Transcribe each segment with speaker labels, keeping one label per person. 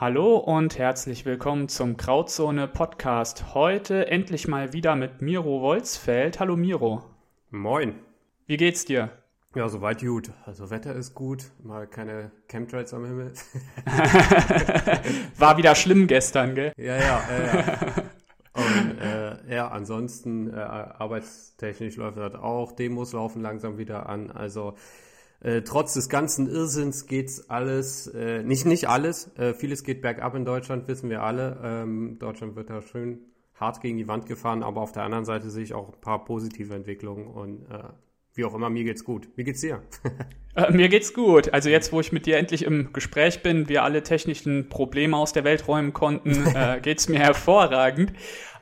Speaker 1: Hallo und herzlich willkommen zum Krautzone Podcast. Heute endlich mal wieder mit Miro Wolzfeld. Hallo Miro.
Speaker 2: Moin.
Speaker 1: Wie geht's dir?
Speaker 2: Ja, soweit gut. Also Wetter ist gut, mal keine Chemtrails am Himmel.
Speaker 1: War wieder schlimm gestern, gell?
Speaker 2: Ja, ja, ja. ja. Und äh, ja, ansonsten äh, arbeitstechnisch läuft das auch. Demos laufen langsam wieder an. Also äh, trotz des ganzen Irrsinns geht's alles, äh, nicht nicht alles, äh, vieles geht bergab in Deutschland, wissen wir alle. Ähm, Deutschland wird da schön hart gegen die Wand gefahren, aber auf der anderen Seite sehe ich auch ein paar positive Entwicklungen und äh, wie auch immer, mir geht's gut. Wie geht's dir?
Speaker 1: äh, mir geht's gut. Also jetzt, wo ich mit dir endlich im Gespräch bin, wir alle technischen Probleme aus der Welt räumen konnten, äh, geht's mir hervorragend.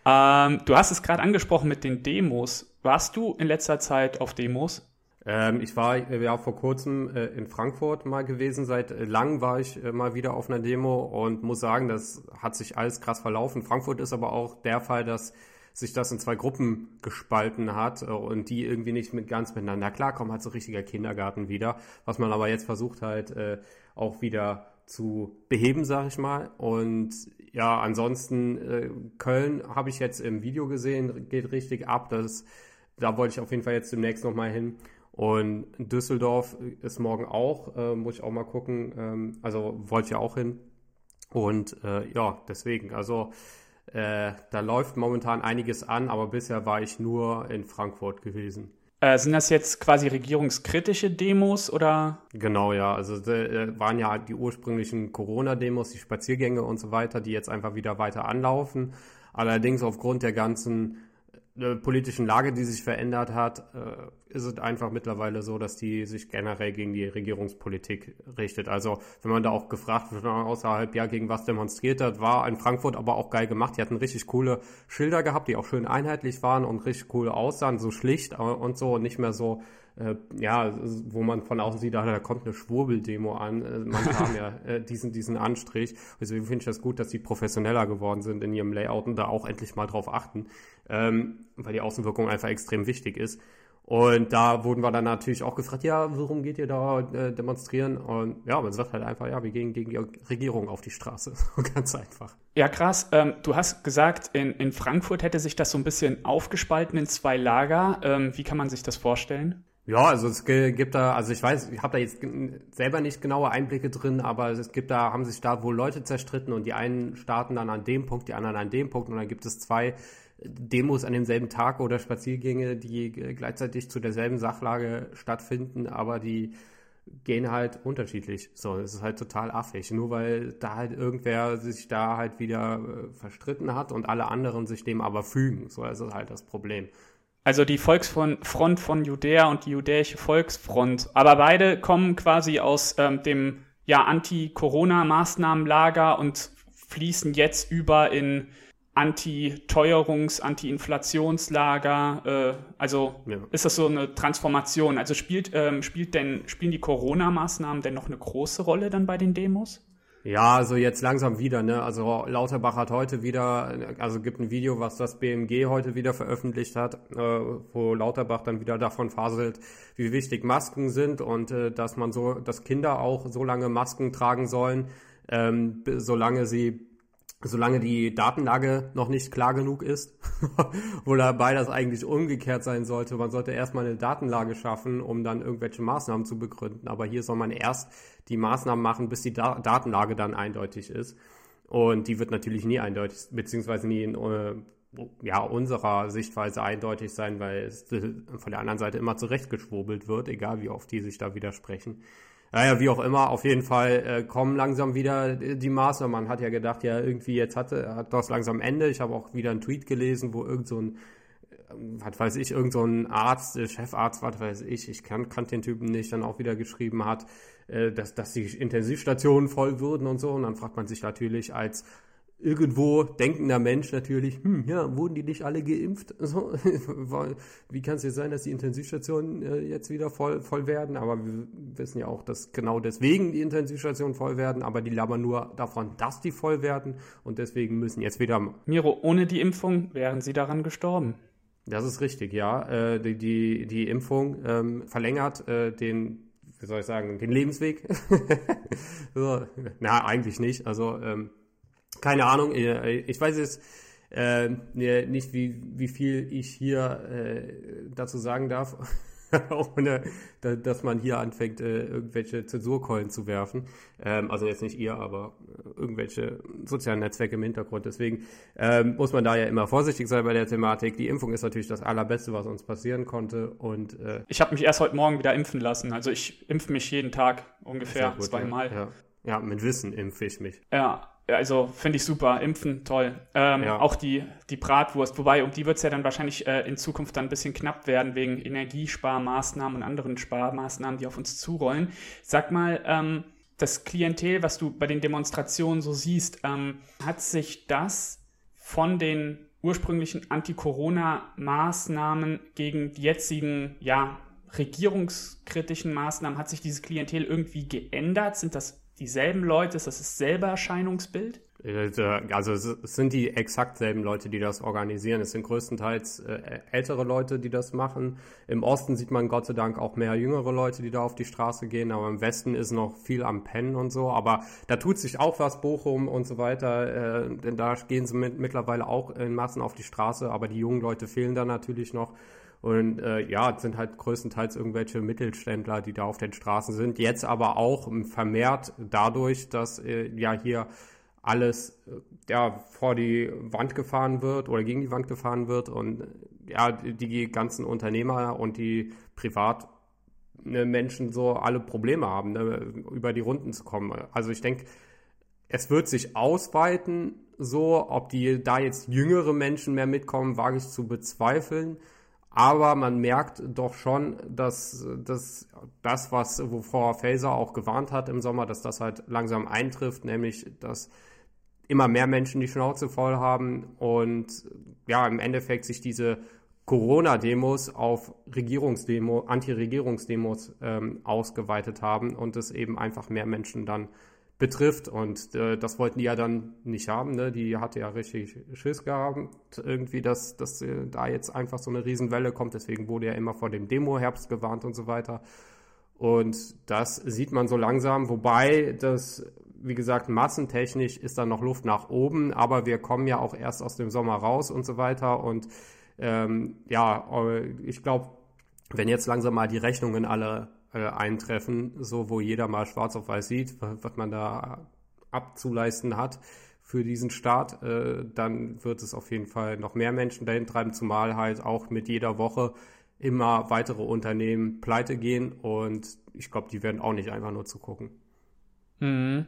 Speaker 1: Ähm, du hast es gerade angesprochen mit den Demos. Warst du in letzter Zeit auf Demos?
Speaker 2: Ähm, ich war ja vor kurzem äh, in Frankfurt mal gewesen. Seit äh, langem war ich äh, mal wieder auf einer Demo und muss sagen, das hat sich alles krass verlaufen. Frankfurt ist aber auch der Fall, dass sich das in zwei Gruppen gespalten hat äh, und die irgendwie nicht mit ganz miteinander klarkommen, hat so richtiger Kindergarten wieder, was man aber jetzt versucht halt äh, auch wieder zu beheben, sag ich mal. Und ja, ansonsten äh, Köln habe ich jetzt im Video gesehen, geht richtig ab. Das, da wollte ich auf jeden Fall jetzt demnächst nochmal hin. Und Düsseldorf ist morgen auch, äh, muss ich auch mal gucken. Ähm, also wollte ich ja auch hin. Und äh, ja, deswegen, also äh, da läuft momentan einiges an, aber bisher war ich nur in Frankfurt gewesen.
Speaker 1: Äh, sind das jetzt quasi regierungskritische Demos oder?
Speaker 2: Genau, ja. Also äh, waren ja die ursprünglichen Corona-Demos, die Spaziergänge und so weiter, die jetzt einfach wieder weiter anlaufen. Allerdings aufgrund der ganzen äh, politischen Lage, die sich verändert hat, äh, ist es einfach mittlerweile so, dass die sich generell gegen die Regierungspolitik richtet. Also wenn man da auch gefragt wird, außerhalb, ja, gegen was demonstriert hat, war in Frankfurt aber auch geil gemacht. Die hatten richtig coole Schilder gehabt, die auch schön einheitlich waren und richtig cool aussahen, so schlicht und so und nicht mehr so äh, ja, wo man von außen sieht, da kommt eine Schwurbeldemo an. Äh, man kam ja äh, diesen, diesen Anstrich. Deswegen finde ich das gut, dass sie professioneller geworden sind in ihrem Layout und da auch endlich mal drauf achten, ähm, weil die Außenwirkung einfach extrem wichtig ist. Und da wurden wir dann natürlich auch gefragt, ja, warum geht ihr da äh, demonstrieren? Und ja, man sagt halt einfach, ja, wir gehen gegen die Regierung auf die Straße. Ganz einfach.
Speaker 1: Ja, krass. Ähm, du hast gesagt, in, in Frankfurt hätte sich das so ein bisschen aufgespalten in zwei Lager. Ähm, wie kann man sich das vorstellen?
Speaker 2: Ja, also es gibt da, also ich weiß, ich habe da jetzt selber nicht genaue Einblicke drin, aber es gibt da, haben sich da wohl Leute zerstritten und die einen starten dann an dem Punkt, die anderen an dem Punkt und dann gibt es zwei Demos an demselben Tag oder Spaziergänge, die gleichzeitig zu derselben Sachlage stattfinden, aber die gehen halt unterschiedlich. So, es ist halt total affig. Nur weil da halt irgendwer sich da halt wieder äh, verstritten hat und alle anderen sich dem aber fügen. So, das ist halt das Problem.
Speaker 1: Also die Volksfront von Judäa und die judäische Volksfront. Aber beide kommen quasi aus ähm, dem ja, Anti-Corona-Maßnahmenlager und fließen jetzt über in Anti-Teuerungs-, Anti-Inflationslager. Äh, also ja. ist das so eine Transformation? Also spielt, ähm, spielt denn, spielen die Corona-Maßnahmen denn noch eine große Rolle dann bei den Demos?
Speaker 2: Ja, also jetzt langsam wieder, ne? Also Lauterbach hat heute wieder, also gibt ein Video, was das BMG heute wieder veröffentlicht hat, äh, wo Lauterbach dann wieder davon faselt, wie wichtig Masken sind und äh, dass man so, dass Kinder auch so lange Masken tragen sollen, ähm, solange sie solange die Datenlage noch nicht klar genug ist, wobei das eigentlich umgekehrt sein sollte. Man sollte erstmal eine Datenlage schaffen, um dann irgendwelche Maßnahmen zu begründen. Aber hier soll man erst die Maßnahmen machen, bis die da Datenlage dann eindeutig ist. Und die wird natürlich nie eindeutig, beziehungsweise nie in äh, ja, unserer Sichtweise eindeutig sein, weil es von der anderen Seite immer zurechtgeschwurbelt wird, egal wie oft die sich da widersprechen. Naja, wie auch immer, auf jeden Fall äh, kommen langsam wieder die Maßnahmen. Man hat ja gedacht, ja, irgendwie jetzt hatte, hat das langsam Ende. Ich habe auch wieder einen Tweet gelesen, wo irgend so ein, äh, was weiß ich, irgend so ein Arzt, äh, Chefarzt, was weiß ich, ich kann, kannte den Typen nicht, dann auch wieder geschrieben hat, äh, dass, dass die Intensivstationen voll würden und so. Und dann fragt man sich natürlich als irgendwo denkender Mensch natürlich, hm, ja, wurden die nicht alle geimpft? So, wie kann es jetzt sein, dass die Intensivstationen äh, jetzt wieder voll, voll werden? Aber wir wissen ja auch, dass genau deswegen die Intensivstationen voll werden, aber die labern nur davon, dass die voll werden und deswegen müssen jetzt wieder.
Speaker 1: Miro, ohne die Impfung wären sie daran gestorben.
Speaker 2: Das ist richtig, ja. Äh, die, die, die Impfung ähm, verlängert äh, den, wie soll ich sagen, den Lebensweg. so, na, eigentlich nicht. Also ähm, keine Ahnung, äh, ich weiß jetzt äh, nicht, wie, wie viel ich hier äh, dazu sagen darf, ohne dass man hier anfängt, äh, irgendwelche Zensurkeulen zu werfen. Ähm, also jetzt nicht ihr, aber irgendwelche sozialen Netzwerke im Hintergrund. Deswegen ähm, muss man da ja immer vorsichtig sein bei der Thematik. Die Impfung ist natürlich das Allerbeste, was uns passieren konnte. Und
Speaker 1: äh, ich habe mich erst heute Morgen wieder impfen lassen. Also ich impfe mich jeden Tag ungefähr gut, zweimal.
Speaker 2: Ja, ja. ja, mit Wissen impfe ich mich.
Speaker 1: Ja, also finde ich super, impfen, toll. Ähm, ja. Auch die, die Bratwurst, wobei um die wird es ja dann wahrscheinlich äh, in Zukunft dann ein bisschen knapp werden, wegen Energiesparmaßnahmen und anderen Sparmaßnahmen, die auf uns zurollen. Sag mal, ähm, das Klientel, was du bei den Demonstrationen so siehst, ähm, hat sich das von den ursprünglichen Anti-Corona-Maßnahmen gegen die jetzigen, ja, regierungskritischen Maßnahmen, hat sich dieses Klientel irgendwie geändert? Sind das dieselben Leute? Ist das dasselbe Erscheinungsbild?
Speaker 2: Äh, also es sind die exakt selben Leute, die das organisieren. Es sind größtenteils äh, ältere Leute, die das machen. Im Osten sieht man Gott sei Dank auch mehr jüngere Leute, die da auf die Straße gehen. Aber im Westen ist noch viel am Pennen und so. Aber da tut sich auch was, Bochum und so weiter. Äh, denn da gehen sie mit, mittlerweile auch in Massen auf die Straße. Aber die jungen Leute fehlen da natürlich noch. Und äh, ja, es sind halt größtenteils irgendwelche Mittelständler, die da auf den Straßen sind. Jetzt aber auch vermehrt dadurch, dass äh, ja hier alles äh, ja, vor die Wand gefahren wird oder gegen die Wand gefahren wird und ja, die ganzen Unternehmer und die privat ne, Menschen so alle Probleme haben, ne, über die Runden zu kommen. Also ich denke, es wird sich ausweiten, so, ob die da jetzt jüngere Menschen mehr mitkommen, wage ich zu bezweifeln. Aber man merkt doch schon, dass, dass das, was wovor Faser auch gewarnt hat im Sommer, dass das halt langsam eintrifft, nämlich dass immer mehr Menschen die Schnauze voll haben und ja, im Endeffekt sich diese Corona-Demos auf Regierungsdemo, Anti-Regierungsdemos ähm, ausgeweitet haben und es eben einfach mehr Menschen dann betrifft. Und äh, das wollten die ja dann nicht haben. Ne? Die hatte ja richtig Schiss gehabt, irgendwie, dass, dass äh, da jetzt einfach so eine Riesenwelle kommt. Deswegen wurde ja immer vor dem Demo-Herbst gewarnt und so weiter. Und das sieht man so langsam, wobei das, wie gesagt, massentechnisch ist da noch Luft nach oben, aber wir kommen ja auch erst aus dem Sommer raus und so weiter. Und ähm, ja, äh, ich glaube, wenn jetzt langsam mal die Rechnungen alle äh, eintreffen, so wo jeder mal schwarz auf weiß sieht, was man da abzuleisten hat für diesen Start, äh, dann wird es auf jeden Fall noch mehr Menschen dahin treiben, zumal halt auch mit jeder Woche immer weitere Unternehmen pleite gehen und ich glaube, die werden auch nicht einfach nur zugucken.
Speaker 1: Mhm.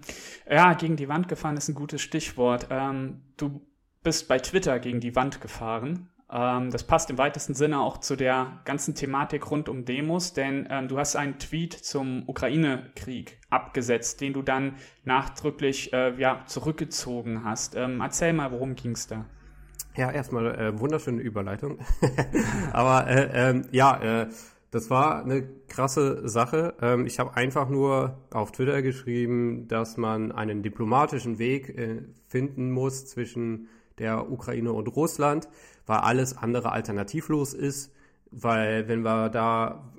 Speaker 1: Ja, gegen die Wand gefahren ist ein gutes Stichwort. Ähm, du bist bei Twitter gegen die Wand gefahren. Ähm, das passt im weitesten Sinne auch zu der ganzen Thematik rund um Demos, denn ähm, du hast einen Tweet zum Ukraine-Krieg abgesetzt, den du dann nachdrücklich äh, ja, zurückgezogen hast. Ähm, erzähl mal, worum ging es da?
Speaker 2: Ja, erstmal äh, wunderschöne Überleitung. Aber äh, ähm, ja, äh, das war eine krasse Sache. Ähm, ich habe einfach nur auf Twitter geschrieben, dass man einen diplomatischen Weg äh, finden muss zwischen der Ukraine und Russland, weil alles andere alternativlos ist, weil wenn wir da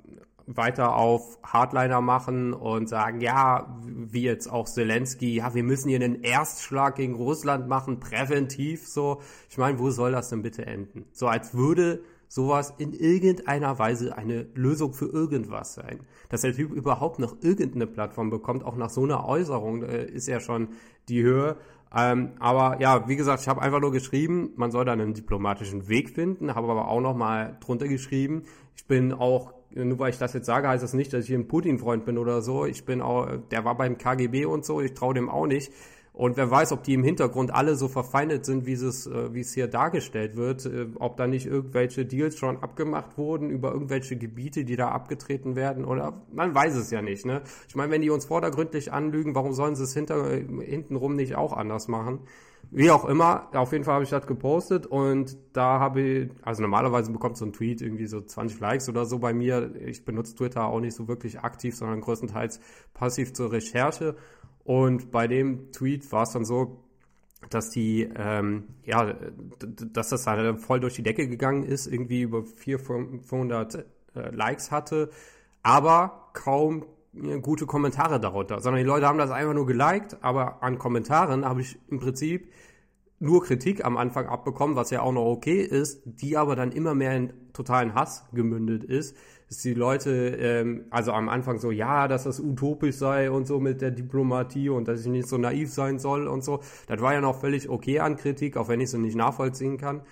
Speaker 2: weiter auf Hardliner machen und sagen, ja, wie jetzt auch Zelensky, ja, wir müssen hier einen Erstschlag gegen Russland machen, präventiv, so. Ich meine, wo soll das denn bitte enden? So als würde sowas in irgendeiner Weise eine Lösung für irgendwas sein. Dass der Typ überhaupt noch irgendeine Plattform bekommt, auch nach so einer Äußerung, äh, ist ja schon die Höhe. Ähm, aber ja, wie gesagt, ich habe einfach nur geschrieben, man soll da einen diplomatischen Weg finden, habe aber auch noch mal drunter geschrieben, ich bin auch, nur weil ich das jetzt sage, heißt das nicht, dass ich ein Putin-Freund bin oder so. Ich bin auch, der war beim KGB und so, ich traue dem auch nicht. Und wer weiß, ob die im Hintergrund alle so verfeindet sind, wie es, äh, wie es hier dargestellt wird, äh, ob da nicht irgendwelche Deals schon abgemacht wurden über irgendwelche Gebiete, die da abgetreten werden oder man weiß es ja nicht. Ne? Ich meine, wenn die uns vordergründlich anlügen, warum sollen sie es hinter, äh, hintenrum nicht auch anders machen? Wie auch immer, auf jeden Fall habe ich das gepostet und da habe ich, also normalerweise bekommt so ein Tweet irgendwie so 20 Likes oder so bei mir. Ich benutze Twitter auch nicht so wirklich aktiv, sondern größtenteils passiv zur Recherche. Und bei dem Tweet war es dann so, dass die, ähm, ja, dass das halt voll durch die Decke gegangen ist, irgendwie über 400, 500 äh, Likes hatte, aber kaum gute Kommentare darunter, sondern die Leute haben das einfach nur geliked, aber an Kommentaren habe ich im Prinzip nur Kritik am Anfang abbekommen, was ja auch noch okay ist, die aber dann immer mehr in totalen Hass gemündet ist, dass die Leute, ähm, also am Anfang so, ja, dass das utopisch sei und so mit der Diplomatie und dass ich nicht so naiv sein soll und so. Das war ja noch völlig okay an Kritik, auch wenn ich es nicht nachvollziehen kann.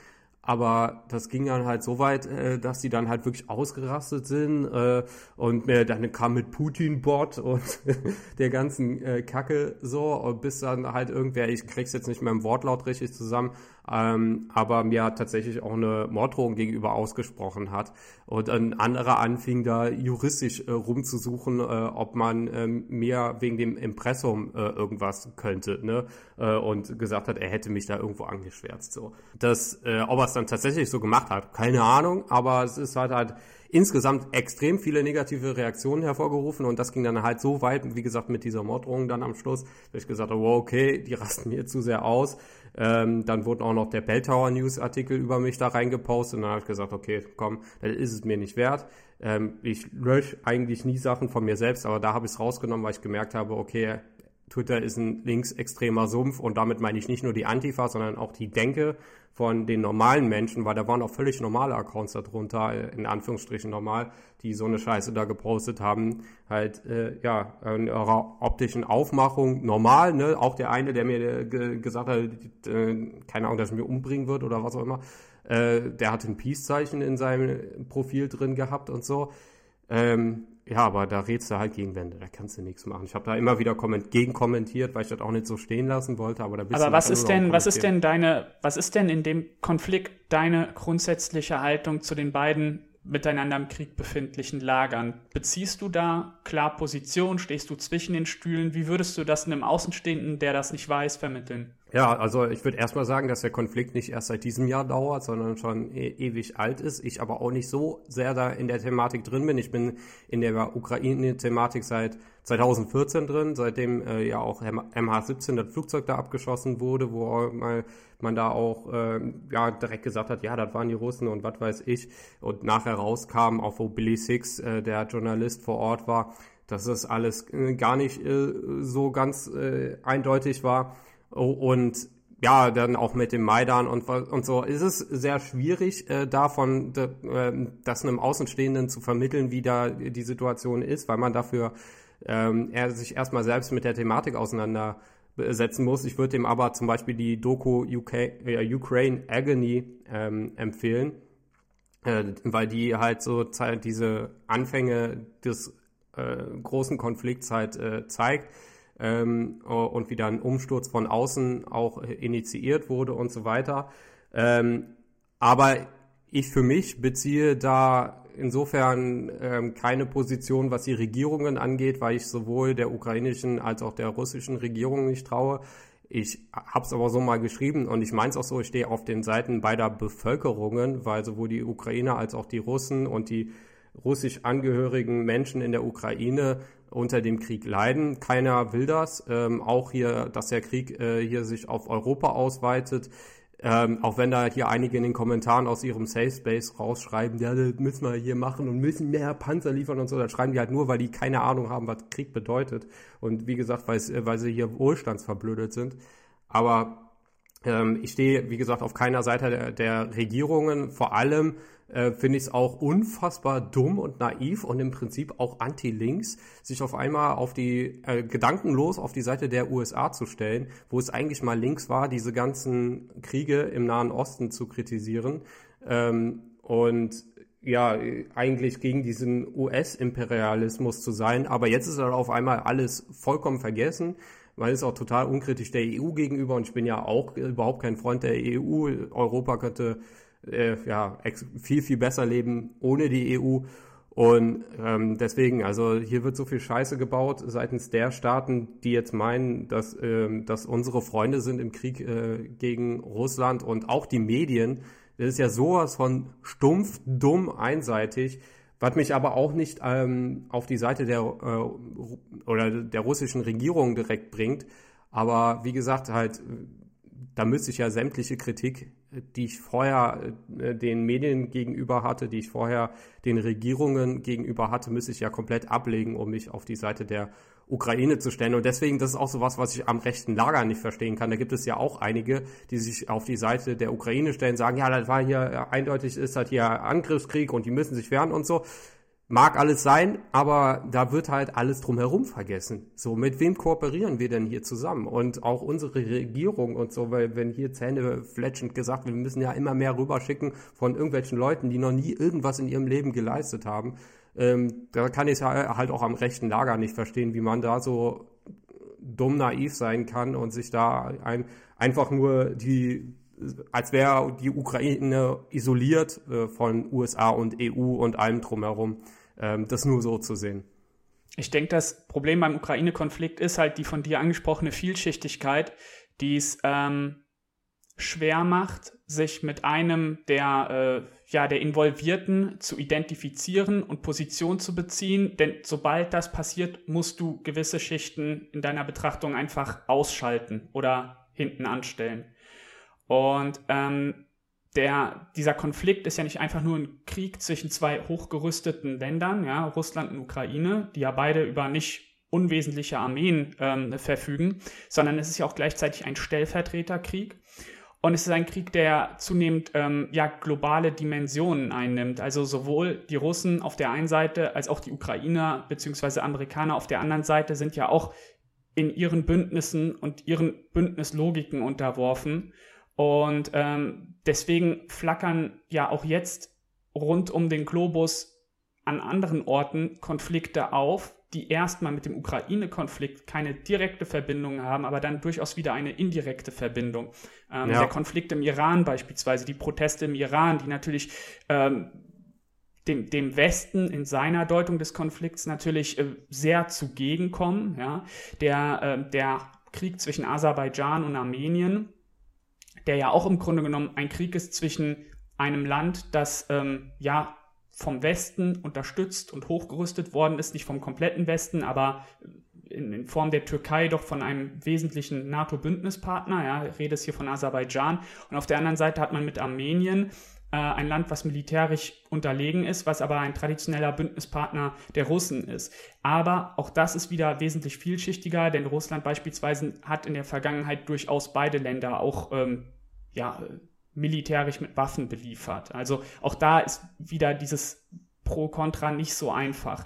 Speaker 2: Aber das ging dann halt so weit, äh, dass die dann halt wirklich ausgerastet sind äh, und äh, dann kam mit Putin-Bot und der ganzen äh, Kacke so bis dann halt irgendwer, ich krieg's jetzt nicht mehr im Wortlaut richtig zusammen, ähm, aber mir tatsächlich auch eine Morddrohung gegenüber ausgesprochen hat. Und ein anderer anfing da juristisch äh, rumzusuchen, äh, ob man ähm, mir wegen dem Impressum äh, irgendwas könnte, ne? Äh, und gesagt hat, er hätte mich da irgendwo angeschwärzt. So. Das, äh, ob er es dann tatsächlich so gemacht hat, keine Ahnung, aber es ist halt halt insgesamt extrem viele negative Reaktionen hervorgerufen und das ging dann halt so weit, wie gesagt, mit dieser Morddrohung dann am Schluss, dass ich gesagt habe, wow, okay, die rasten mir zu sehr aus. Ähm, dann wurde auch noch der Bell Tower News Artikel über mich da reingepostet und dann habe ich gesagt, okay, komm, das ist es mir nicht wert. Ähm, ich lösche eigentlich nie Sachen von mir selbst, aber da habe ich es rausgenommen, weil ich gemerkt habe, okay, Twitter ist ein linksextremer Sumpf und damit meine ich nicht nur die Antifa, sondern auch die Denke von den normalen Menschen, weil da waren auch völlig normale Accounts darunter, in Anführungsstrichen normal, die so eine Scheiße da gepostet haben. Halt, äh, ja, in ihrer optischen Aufmachung normal, ne? Auch der eine, der mir äh, gesagt hat, äh, keine Ahnung, dass er mir umbringen wird oder was auch immer, äh, der hat ein Peace-Zeichen in seinem Profil drin gehabt und so. Ähm, ja, aber da redst du halt gegen Wände, da kannst du nichts machen. Ich habe da immer wieder komment gegenkommentiert, weil ich das auch nicht so stehen lassen wollte, aber da bist
Speaker 1: Aber was ist denn, was ist denn deine, was ist denn in dem Konflikt deine grundsätzliche Haltung zu den beiden miteinander im Krieg befindlichen Lagern? Beziehst du da klar Position? Stehst du zwischen den Stühlen? Wie würdest du das einem Außenstehenden, der das nicht weiß, vermitteln?
Speaker 2: Ja, also ich würde erstmal sagen, dass der Konflikt nicht erst seit diesem Jahr dauert, sondern schon e ewig alt ist. Ich aber auch nicht so sehr da in der Thematik drin bin. Ich bin in der Ukraine-Thematik seit 2014 drin, seitdem äh, ja auch MH17 das Flugzeug da abgeschossen wurde, wo mal man da auch äh, ja direkt gesagt hat, ja, das waren die Russen und was weiß ich. Und nachher rauskam, auch wo Billy Six, äh, der Journalist vor Ort war, dass es alles äh, gar nicht äh, so ganz äh, eindeutig war. Und ja, dann auch mit dem Maidan und, und so. ist Es sehr schwierig, äh, davon de, äh, das einem Außenstehenden zu vermitteln, wie da die Situation ist, weil man dafür ähm, er sich erstmal selbst mit der Thematik auseinandersetzen muss. Ich würde ihm aber zum Beispiel die Doku UK, äh, Ukraine Agony ähm, empfehlen, äh, weil die halt so diese Anfänge des äh, großen Konflikts halt äh, zeigt ähm, und wie dann Umsturz von außen auch initiiert wurde und so weiter. Ähm, aber ich für mich beziehe da insofern ähm, keine Position, was die Regierungen angeht, weil ich sowohl der ukrainischen als auch der russischen Regierung nicht traue. Ich habe es aber so mal geschrieben und ich meine es auch so, ich stehe auf den Seiten beider Bevölkerungen, weil sowohl die Ukrainer als auch die Russen und die russisch angehörigen Menschen in der Ukraine unter dem Krieg leiden. Keiner will das. Ähm, auch hier, dass der Krieg äh, hier sich auf Europa ausweitet. Ähm, auch wenn da hier einige in den Kommentaren aus ihrem Safe Space rausschreiben, ja, das müssen wir hier machen und müssen mehr Panzer liefern und so, das schreiben die halt nur, weil die keine Ahnung haben, was Krieg bedeutet. Und wie gesagt, weil, weil sie hier wohlstandsverblödet sind. Aber ähm, ich stehe, wie gesagt, auf keiner Seite der, der Regierungen, vor allem äh, finde ich es auch unfassbar dumm und naiv und im Prinzip auch anti-links, sich auf einmal auf die, äh, gedankenlos auf die Seite der USA zu stellen, wo es eigentlich mal links war, diese ganzen Kriege im Nahen Osten zu kritisieren. Ähm, und ja eigentlich gegen diesen US-Imperialismus zu sein. Aber jetzt ist halt auf einmal alles vollkommen vergessen. Man ist auch total unkritisch der EU gegenüber und ich bin ja auch überhaupt kein Freund der EU. Europa könnte äh, ja viel, viel besser leben ohne die EU. Und ähm, deswegen, also hier wird so viel Scheiße gebaut seitens der Staaten, die jetzt meinen, dass, ähm, dass unsere Freunde sind im Krieg äh, gegen Russland und auch die Medien. Das ist ja sowas von stumpf, dumm, einseitig, was mich aber auch nicht ähm, auf die Seite der äh, oder der russischen Regierung direkt bringt. Aber wie gesagt, halt, da müsste ich ja sämtliche Kritik die ich vorher äh, den Medien gegenüber hatte, die ich vorher den Regierungen gegenüber hatte, müsste ich ja komplett ablegen, um mich auf die Seite der Ukraine zu stellen. Und deswegen, das ist auch so was, was ich am rechten Lager nicht verstehen kann. Da gibt es ja auch einige, die sich auf die Seite der Ukraine stellen, sagen, ja, das war hier eindeutig, ist halt hier Angriffskrieg und die müssen sich wehren und so. Mag alles sein, aber da wird halt alles drumherum vergessen. So, mit wem kooperieren wir denn hier zusammen? Und auch unsere Regierung und so, weil wenn hier Zähne fletschend gesagt, wir müssen ja immer mehr rüberschicken von irgendwelchen Leuten, die noch nie irgendwas in ihrem Leben geleistet haben. Ähm, da kann ich es halt auch am rechten Lager nicht verstehen, wie man da so dumm naiv sein kann und sich da ein, einfach nur die als wäre die Ukraine isoliert äh, von USA und EU und allem drumherum das nur so zu sehen.
Speaker 1: Ich denke, das Problem beim Ukraine-Konflikt ist halt die von dir angesprochene Vielschichtigkeit, die es ähm, schwer macht, sich mit einem der, äh, ja, der Involvierten zu identifizieren und Position zu beziehen. Denn sobald das passiert, musst du gewisse Schichten in deiner Betrachtung einfach ausschalten oder hinten anstellen. Und ähm, der, dieser Konflikt ist ja nicht einfach nur ein Krieg zwischen zwei hochgerüsteten Ländern, ja, Russland und Ukraine, die ja beide über nicht unwesentliche Armeen ähm, verfügen, sondern es ist ja auch gleichzeitig ein Stellvertreterkrieg. Und es ist ein Krieg, der zunehmend ähm, ja, globale Dimensionen einnimmt. Also sowohl die Russen auf der einen Seite als auch die Ukrainer bzw. Amerikaner auf der anderen Seite sind ja auch in ihren Bündnissen und ihren Bündnislogiken unterworfen. Und ähm, deswegen flackern ja auch jetzt rund um den Globus an anderen Orten Konflikte auf, die erstmal mit dem Ukraine-Konflikt keine direkte Verbindung haben, aber dann durchaus wieder eine indirekte Verbindung. Ähm, ja. Der Konflikt im Iran beispielsweise, die Proteste im Iran, die natürlich ähm, dem, dem Westen in seiner Deutung des Konflikts natürlich äh, sehr zugegenkommen. Ja? Der, äh, der Krieg zwischen Aserbaidschan und Armenien, der ja auch im Grunde genommen ein Krieg ist zwischen einem Land, das ähm, ja vom Westen unterstützt und hochgerüstet worden ist, nicht vom kompletten Westen, aber in, in Form der Türkei doch von einem wesentlichen NATO-Bündnispartner. Ja, rede es hier von Aserbaidschan. Und auf der anderen Seite hat man mit Armenien äh, ein Land, was militärisch unterlegen ist, was aber ein traditioneller Bündnispartner der Russen ist. Aber auch das ist wieder wesentlich vielschichtiger, denn Russland beispielsweise hat in der Vergangenheit durchaus beide Länder auch ähm, ja, militärisch mit Waffen beliefert. Also auch da ist wieder dieses Pro-Contra nicht so einfach.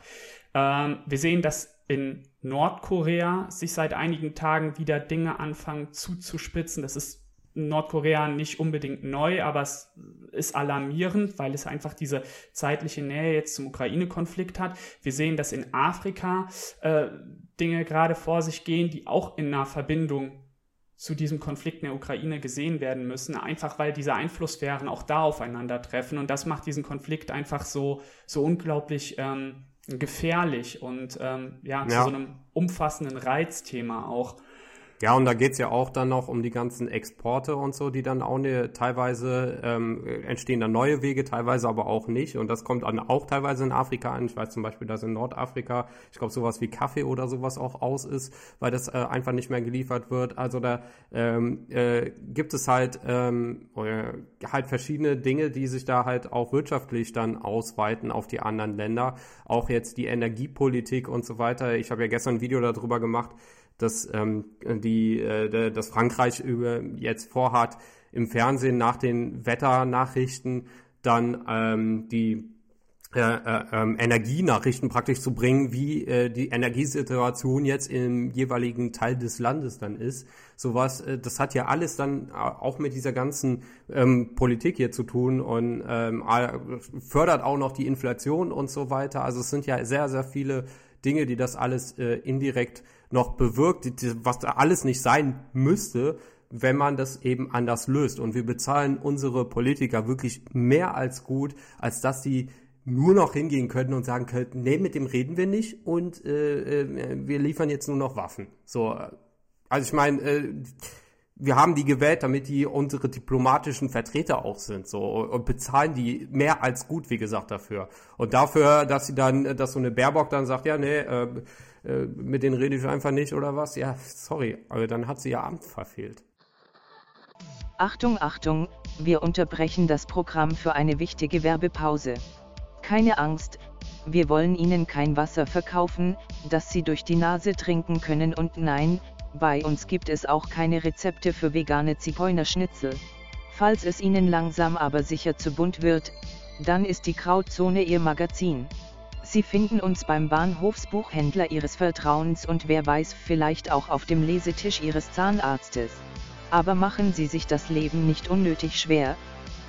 Speaker 1: Ähm, wir sehen, dass in Nordkorea sich seit einigen Tagen wieder Dinge anfangen zuzuspitzen. Das ist Nordkorea nicht unbedingt neu, aber es ist alarmierend, weil es einfach diese zeitliche Nähe jetzt zum Ukraine-Konflikt hat. Wir sehen, dass in Afrika äh, Dinge gerade vor sich gehen, die auch in einer Verbindung zu diesem Konflikt in der Ukraine gesehen werden müssen, einfach weil diese Einflusssphären auch da aufeinandertreffen. Und das macht diesen Konflikt einfach so, so unglaublich ähm, gefährlich und ähm, ja, ja, zu so einem umfassenden Reizthema auch.
Speaker 2: Ja, und da geht's ja auch dann noch um die ganzen Exporte und so, die dann auch ne, teilweise ähm, entstehen dann neue Wege, teilweise aber auch nicht. Und das kommt dann auch teilweise in Afrika an. Ich weiß zum Beispiel, dass in Nordafrika, ich glaube, sowas wie Kaffee oder sowas auch aus ist, weil das äh, einfach nicht mehr geliefert wird. Also da ähm, äh, gibt es halt, ähm, halt verschiedene Dinge, die sich da halt auch wirtschaftlich dann ausweiten auf die anderen Länder. Auch jetzt die Energiepolitik und so weiter. Ich habe ja gestern ein Video darüber gemacht, dass, ähm, die, äh, dass Frankreich über, jetzt vorhat, im Fernsehen nach den Wetternachrichten dann ähm, die äh, äh, ähm, Energienachrichten praktisch zu bringen, wie äh, die Energiesituation jetzt im jeweiligen Teil des Landes dann ist. Sowas, äh, das hat ja alles dann auch mit dieser ganzen ähm, Politik hier zu tun und ähm, fördert auch noch die Inflation und so weiter. Also es sind ja sehr, sehr viele Dinge, die das alles äh, indirekt noch bewirkt, die, was da alles nicht sein müsste, wenn man das eben anders löst. Und wir bezahlen unsere Politiker wirklich mehr als gut, als dass sie nur noch hingehen könnten und sagen könnten, nee, mit dem reden wir nicht und äh, äh, wir liefern jetzt nur noch Waffen. So, also ich meine, äh, wir haben die gewählt, damit die unsere diplomatischen Vertreter auch sind, so und bezahlen die mehr als gut, wie gesagt, dafür. Und dafür, dass sie dann, dass so eine Baerbock dann sagt, ja, nee, äh, äh, mit denen rede ich einfach nicht oder was, ja, sorry, aber dann hat sie ihr Amt verfehlt.
Speaker 3: Achtung, Achtung, wir unterbrechen das Programm für eine wichtige Werbepause. Keine Angst, wir wollen Ihnen kein Wasser verkaufen, das Sie durch die Nase trinken können und nein, bei uns gibt es auch keine Rezepte für vegane Zigeunerschnitzel. Falls es Ihnen langsam aber sicher zu bunt wird, dann ist die Krautzone Ihr Magazin. Sie finden uns beim Bahnhofsbuchhändler Ihres Vertrauens und wer weiß vielleicht auch auf dem Lesetisch Ihres Zahnarztes. Aber machen Sie sich das Leben nicht unnötig schwer,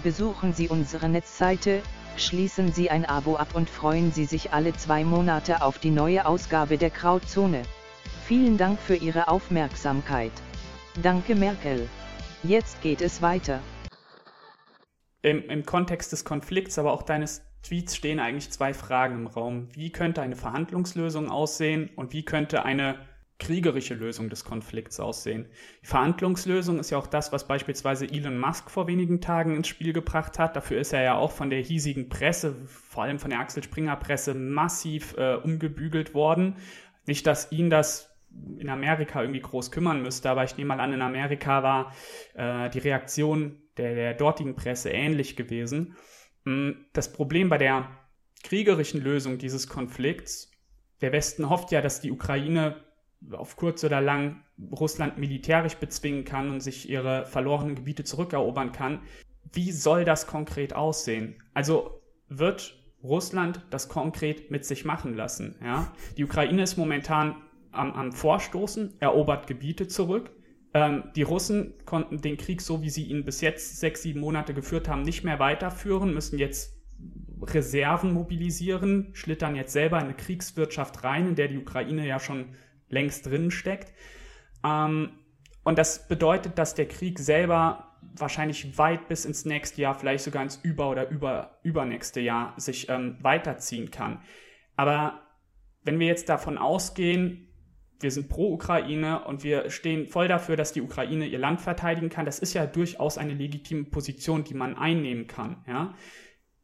Speaker 3: besuchen Sie unsere Netzseite Schließen Sie ein Abo ab und freuen Sie sich alle zwei Monate auf die neue Ausgabe der Krautzone. Vielen Dank für Ihre Aufmerksamkeit. Danke Merkel. Jetzt geht es weiter.
Speaker 1: Im, Im Kontext des Konflikts, aber auch deines Tweets stehen eigentlich zwei Fragen im Raum. Wie könnte eine Verhandlungslösung aussehen und wie könnte eine kriegerische Lösung des Konflikts aussehen. Die Verhandlungslösung ist ja auch das, was beispielsweise Elon Musk vor wenigen Tagen ins Spiel gebracht hat. Dafür ist er ja auch von der hiesigen Presse, vor allem von der Axel Springer Presse, massiv äh, umgebügelt worden. Nicht, dass ihn das in Amerika irgendwie groß kümmern müsste, aber ich nehme mal an, in Amerika war äh, die Reaktion der, der dortigen Presse ähnlich gewesen. Hm, das Problem bei der kriegerischen Lösung dieses Konflikts, der Westen hofft ja, dass die Ukraine auf kurz oder lang Russland militärisch bezwingen kann und sich ihre verlorenen Gebiete zurückerobern kann. Wie soll das konkret aussehen? Also wird Russland das konkret mit sich machen lassen? Ja? Die Ukraine ist momentan am, am Vorstoßen, erobert Gebiete zurück. Ähm, die Russen konnten den Krieg, so wie sie ihn bis jetzt sechs, sieben Monate geführt haben, nicht mehr weiterführen, müssen jetzt Reserven mobilisieren, schlittern jetzt selber in eine Kriegswirtschaft rein, in der die Ukraine ja schon längst drin steckt. Ähm, und das bedeutet, dass der Krieg selber wahrscheinlich weit bis ins nächste Jahr, vielleicht sogar ins über- oder über, übernächste Jahr sich ähm, weiterziehen kann. Aber wenn wir jetzt davon ausgehen, wir sind pro Ukraine und wir stehen voll dafür, dass die Ukraine ihr Land verteidigen kann, das ist ja durchaus eine legitime Position, die man einnehmen kann. Ja?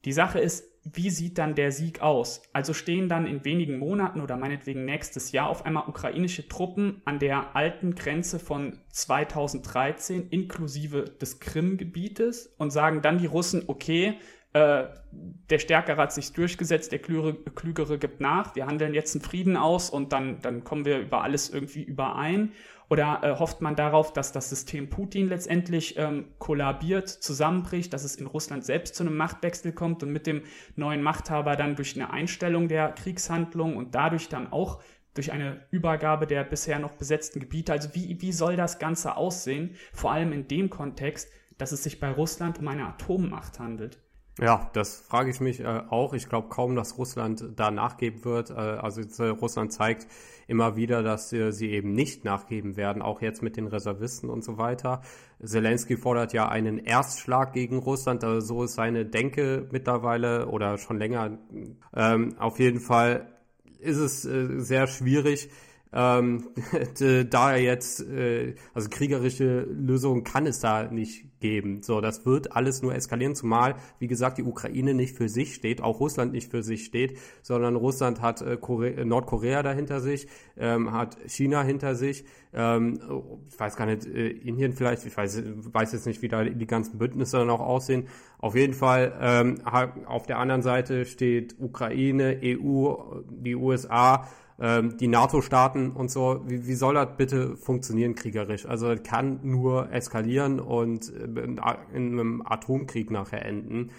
Speaker 1: Die Sache ist, wie sieht dann der Sieg aus? Also stehen dann in wenigen Monaten oder meinetwegen nächstes Jahr auf einmal ukrainische Truppen an der alten Grenze von 2013 inklusive des Krim-Gebietes und sagen dann die Russen, okay, äh, der Stärkere hat sich durchgesetzt, der Klügere, Klügere gibt nach, wir handeln jetzt einen Frieden aus und dann, dann kommen wir über alles irgendwie überein. Oder äh, hofft man darauf, dass das System Putin letztendlich ähm, kollabiert, zusammenbricht, dass es in Russland selbst zu einem Machtwechsel kommt und mit dem neuen Machthaber dann durch eine Einstellung der Kriegshandlung und dadurch dann auch durch eine Übergabe der bisher noch besetzten Gebiete. Also wie, wie soll das Ganze aussehen? Vor allem in dem Kontext, dass es sich bei Russland um eine Atommacht handelt.
Speaker 2: Ja, das frage ich mich äh, auch. Ich glaube kaum, dass Russland da nachgeben wird. Äh, also jetzt, äh, Russland zeigt immer wieder, dass äh, sie eben nicht nachgeben werden, auch jetzt mit den Reservisten und so weiter. Zelensky fordert ja einen Erstschlag gegen Russland. Also so ist seine Denke mittlerweile oder schon länger. Ähm, auf jeden Fall ist es äh, sehr schwierig, ähm, da jetzt, äh, also kriegerische Lösungen kann es da nicht geben. So, das wird alles nur eskalieren, zumal, wie gesagt, die Ukraine nicht für sich steht, auch Russland nicht für sich steht, sondern Russland hat äh, Korea, Nordkorea dahinter sich, ähm, hat China hinter sich, ähm, ich weiß gar nicht, äh, Indien vielleicht, ich weiß, weiß jetzt nicht, wie da die ganzen Bündnisse dann auch aussehen. Auf jeden Fall, ähm, auf der anderen Seite steht Ukraine, EU, die USA, ähm, die NATO-Staaten und so, wie, wie soll das bitte funktionieren kriegerisch? Also das kann nur eskalieren und äh, in einem Atomkrieg nachher enden.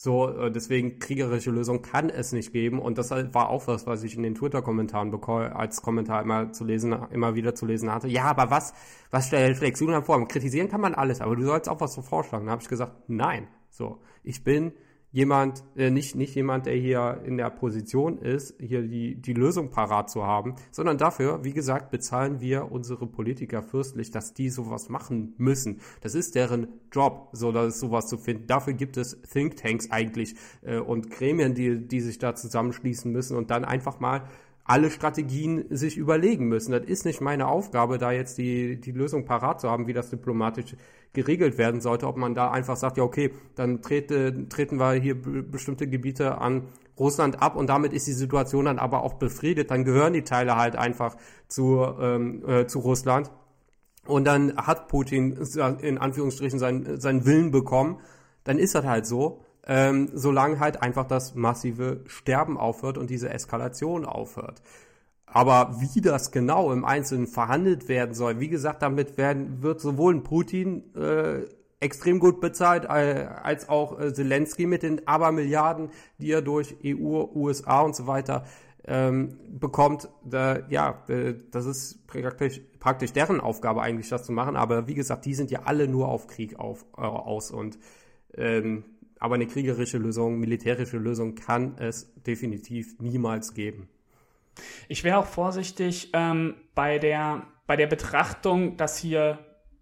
Speaker 2: So, äh, deswegen kriegerische Lösung kann es nicht geben. Und das war auch was, was ich in den Twitter-Kommentaren als Kommentar immer zu lesen, immer wieder zu lesen hatte. Ja, aber was, was stellt Julian vor? Kritisieren kann man alles, aber du sollst auch was vorschlagen. Da habe ich gesagt, nein. So, ich bin jemand, äh, nicht, nicht jemand, der hier in der Position ist, hier die, die Lösung parat zu haben, sondern dafür, wie gesagt, bezahlen wir unsere Politiker fürstlich, dass die sowas machen müssen. Das ist deren Job, so dass sowas zu finden. Dafür gibt es Thinktanks eigentlich äh, und Gremien, die, die sich da zusammenschließen müssen und dann einfach mal alle Strategien sich überlegen müssen. Das ist nicht meine Aufgabe, da jetzt die, die Lösung parat zu haben, wie das diplomatisch geregelt werden sollte. Ob man da einfach sagt, ja, okay, dann trete, treten wir hier bestimmte Gebiete an Russland ab und damit ist die Situation dann aber auch befriedet. Dann gehören die Teile halt einfach zu, ähm, äh, zu Russland. Und dann hat Putin in Anführungsstrichen seinen, seinen Willen bekommen. Dann ist das halt so ähm, solange halt einfach das massive Sterben aufhört und diese Eskalation aufhört. Aber wie das genau im Einzelnen verhandelt werden soll, wie gesagt, damit werden, wird sowohl ein Putin äh, extrem gut bezahlt, äh, als auch äh, Zelensky mit den Abermilliarden, die er durch EU, USA und so weiter ähm, bekommt. Da, ja, äh, das ist praktisch, praktisch deren Aufgabe eigentlich, das zu machen. Aber wie gesagt, die sind ja alle nur auf Krieg auf, äh, aus und ähm, aber eine kriegerische Lösung, militärische Lösung kann es definitiv niemals geben.
Speaker 1: Ich wäre auch vorsichtig ähm, bei, der, bei der Betrachtung, dass hier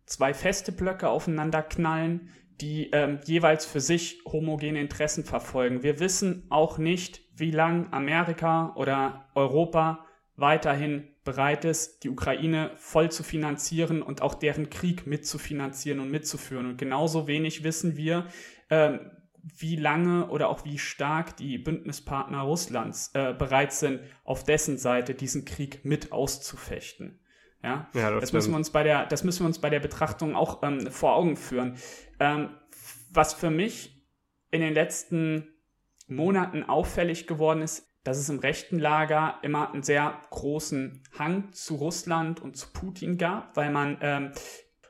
Speaker 1: zwei feste Blöcke aufeinander knallen, die ähm, jeweils für sich homogene Interessen verfolgen. Wir wissen auch nicht, wie lange Amerika oder Europa weiterhin bereit ist, die Ukraine voll zu finanzieren und auch deren Krieg mitzufinanzieren und mitzuführen. Und genauso wenig wissen wir, ähm, wie lange oder auch wie stark die Bündnispartner Russlands äh, bereit sind, auf dessen Seite diesen Krieg mit auszufechten. Ja, ja das, das müssen wir uns bei der, das müssen wir uns bei der Betrachtung auch ähm, vor Augen führen. Ähm, was für mich in den letzten Monaten auffällig geworden ist, dass es im rechten Lager immer einen sehr großen Hang zu Russland und zu Putin gab, weil man ähm,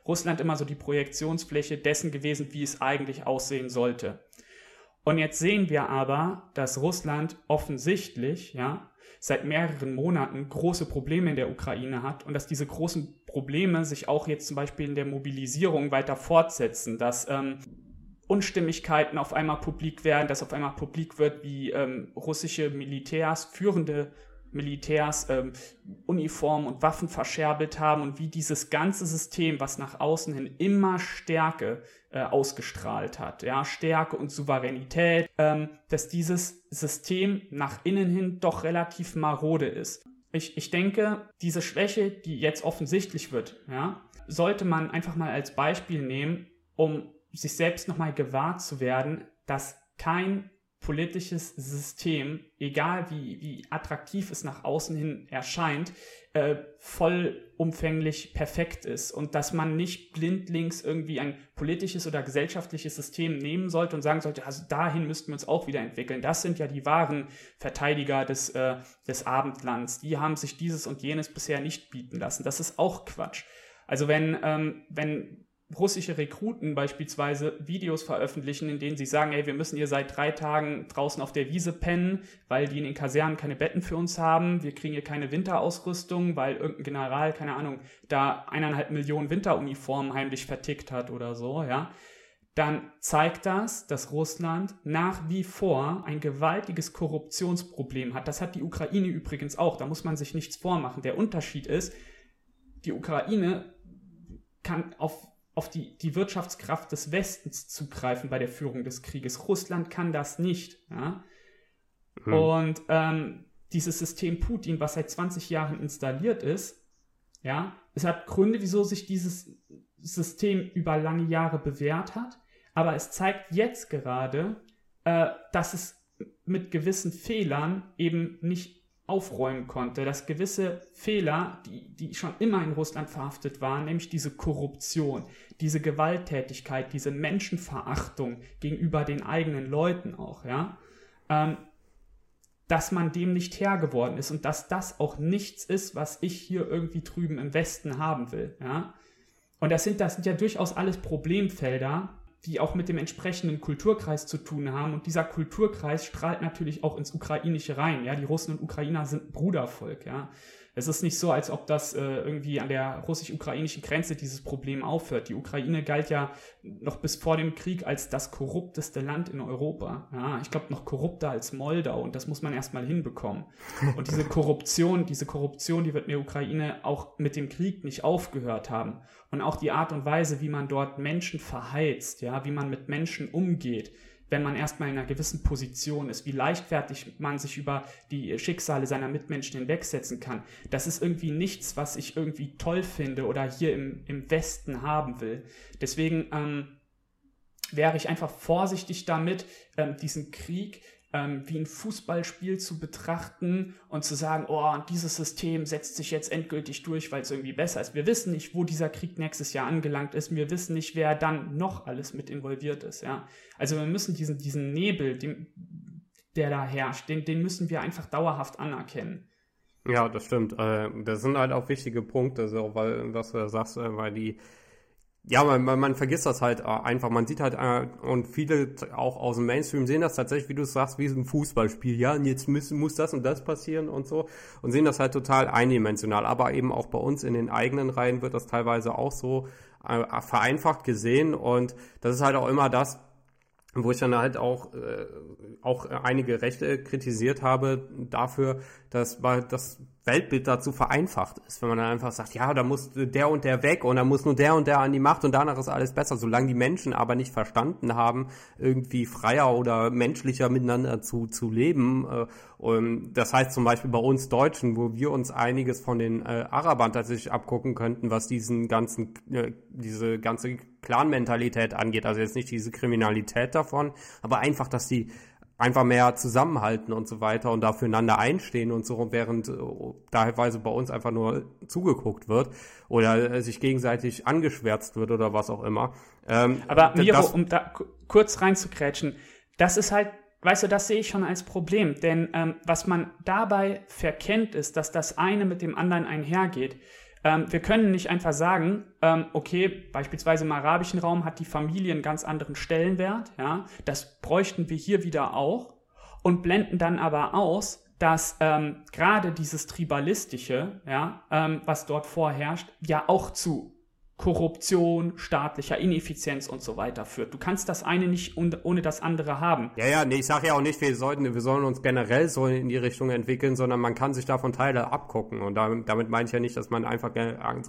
Speaker 1: Russland immer so die Projektionsfläche dessen gewesen, wie es eigentlich aussehen sollte. Und jetzt sehen wir aber, dass Russland offensichtlich, ja, seit mehreren Monaten große Probleme in der Ukraine hat und dass diese großen Probleme sich auch jetzt zum Beispiel in der Mobilisierung weiter fortsetzen, dass ähm, Unstimmigkeiten auf einmal publik werden, dass auf einmal publik wird, wie ähm, russische Militärs, führende Militärs ähm, Uniformen und Waffen verscherbelt haben und wie dieses ganze System, was nach außen hin immer Stärke äh, ausgestrahlt hat, ja, Stärke und Souveränität, ähm, dass dieses System nach innen hin doch relativ marode ist. Ich, ich denke, diese Schwäche, die jetzt offensichtlich wird, ja, sollte man einfach mal als Beispiel nehmen, um sich selbst nochmal gewahr zu werden, dass kein politisches System, egal wie, wie attraktiv es nach außen hin erscheint, äh, vollumfänglich perfekt ist und dass man nicht blindlings irgendwie ein politisches oder gesellschaftliches System nehmen sollte und sagen sollte, also dahin müssten wir uns auch wieder entwickeln. Das sind ja die wahren Verteidiger des, äh, des Abendlands. Die haben sich dieses und jenes bisher nicht bieten lassen. Das ist auch Quatsch. Also wenn, ähm, wenn russische Rekruten beispielsweise Videos veröffentlichen, in denen sie sagen, ey, wir müssen hier seit drei Tagen draußen auf der Wiese pennen, weil die in den Kasernen keine Betten für uns haben, wir kriegen hier keine Winterausrüstung, weil irgendein General, keine Ahnung, da eineinhalb Millionen Winteruniformen heimlich vertickt hat oder so, ja, dann zeigt das, dass Russland nach wie vor ein gewaltiges Korruptionsproblem hat. Das hat die Ukraine übrigens auch, da muss man sich nichts vormachen. Der Unterschied ist, die Ukraine kann auf auf die, die Wirtschaftskraft des Westens zugreifen bei der Führung des Krieges. Russland kann das nicht. Ja? Mhm. Und ähm, dieses System Putin, was seit 20 Jahren installiert ist, ja, es hat Gründe, wieso sich dieses System über lange Jahre bewährt hat, aber es zeigt jetzt gerade, äh, dass es mit gewissen Fehlern eben nicht aufräumen konnte, dass gewisse Fehler, die, die schon immer in Russland verhaftet waren, nämlich diese Korruption, diese Gewalttätigkeit, diese Menschenverachtung gegenüber den eigenen Leuten auch, ja, ähm, dass man dem nicht Herr geworden ist und dass das auch nichts ist, was ich hier irgendwie drüben im Westen haben will, ja. Und das sind, das sind ja durchaus alles Problemfelder, die auch mit dem entsprechenden Kulturkreis zu tun haben. Und dieser Kulturkreis strahlt natürlich auch ins Ukrainische rein. Ja, die Russen und Ukrainer sind Brudervolk. Ja, es ist nicht so, als ob das äh, irgendwie an der russisch-ukrainischen Grenze dieses Problem aufhört. Die Ukraine galt ja noch bis vor dem Krieg als das korrupteste Land in Europa. Ja, ich glaube noch korrupter als Moldau und das muss man erstmal hinbekommen. Und diese Korruption, diese Korruption, die wird in der Ukraine auch mit dem Krieg nicht aufgehört haben. Und auch die Art und Weise, wie man dort Menschen verheizt, ja, wie man mit Menschen umgeht, wenn man erstmal in einer gewissen Position ist, wie leichtfertig man sich über die Schicksale seiner Mitmenschen hinwegsetzen kann. Das ist irgendwie nichts, was ich irgendwie toll finde oder hier im, im Westen haben will. Deswegen ähm, wäre ich einfach vorsichtig damit, ähm, diesen Krieg ähm, wie ein Fußballspiel zu betrachten und zu sagen, oh, dieses System setzt sich jetzt endgültig durch, weil es irgendwie besser ist. Wir wissen nicht, wo dieser Krieg nächstes Jahr angelangt ist. Wir wissen nicht, wer dann noch alles mit involviert ist. Ja, also wir müssen diesen diesen Nebel, den, der da herrscht, den, den müssen wir einfach dauerhaft anerkennen.
Speaker 2: Ja, das stimmt. Äh, das sind halt auch wichtige Punkte, so, weil, was du sagst, äh, weil die ja, man, man, man vergisst das halt äh, einfach. Man sieht halt, äh, und viele auch aus dem Mainstream sehen das tatsächlich, wie du sagst, wie ein Fußballspiel. Ja, und jetzt muss, muss das und das passieren und so. Und sehen das halt total eindimensional. Aber eben auch bei uns in den eigenen Reihen wird das teilweise auch so äh, vereinfacht gesehen. Und das ist halt auch immer das, wo ich dann halt auch, äh, auch einige Rechte kritisiert habe dafür, dass, das Weltbild dazu vereinfacht ist, wenn man dann einfach sagt, ja, da muss der und der weg und da muss nur der und der an die Macht und danach ist alles besser. Solange die Menschen aber nicht verstanden haben, irgendwie freier oder menschlicher miteinander zu, zu leben. Äh, und das heißt zum Beispiel bei uns Deutschen, wo wir uns einiges von den äh, Arabern tatsächlich abgucken könnten, was diesen ganzen, äh, diese ganze Clan-Mentalität angeht. Also jetzt nicht diese Kriminalität davon, aber einfach, dass die einfach mehr zusammenhalten und so weiter und da füreinander einstehen und so, während äh, teilweise bei uns einfach nur zugeguckt wird oder äh, sich gegenseitig angeschwärzt wird oder was auch immer.
Speaker 1: Ähm, Aber Miro, um da kurz reinzukrätschen, das ist halt, weißt du, das sehe ich schon als Problem, denn ähm, was man dabei verkennt, ist, dass das eine mit dem anderen einhergeht. Ähm, wir können nicht einfach sagen, ähm, okay, beispielsweise im arabischen Raum hat die Familie einen ganz anderen Stellenwert, ja, das bräuchten wir hier wieder auch und blenden dann aber aus, dass ähm, gerade dieses Tribalistische, ja, ähm, was dort vorherrscht, ja auch zu Korruption, staatlicher Ineffizienz und so weiter führt. Du kannst das eine nicht ohne das andere haben.
Speaker 2: Ja, ja, nee, ich sage ja auch nicht, wir sollten, wir sollen uns generell so in die Richtung entwickeln, sondern man kann sich davon Teile abgucken. Und damit, damit meine ich ja nicht, dass man einfach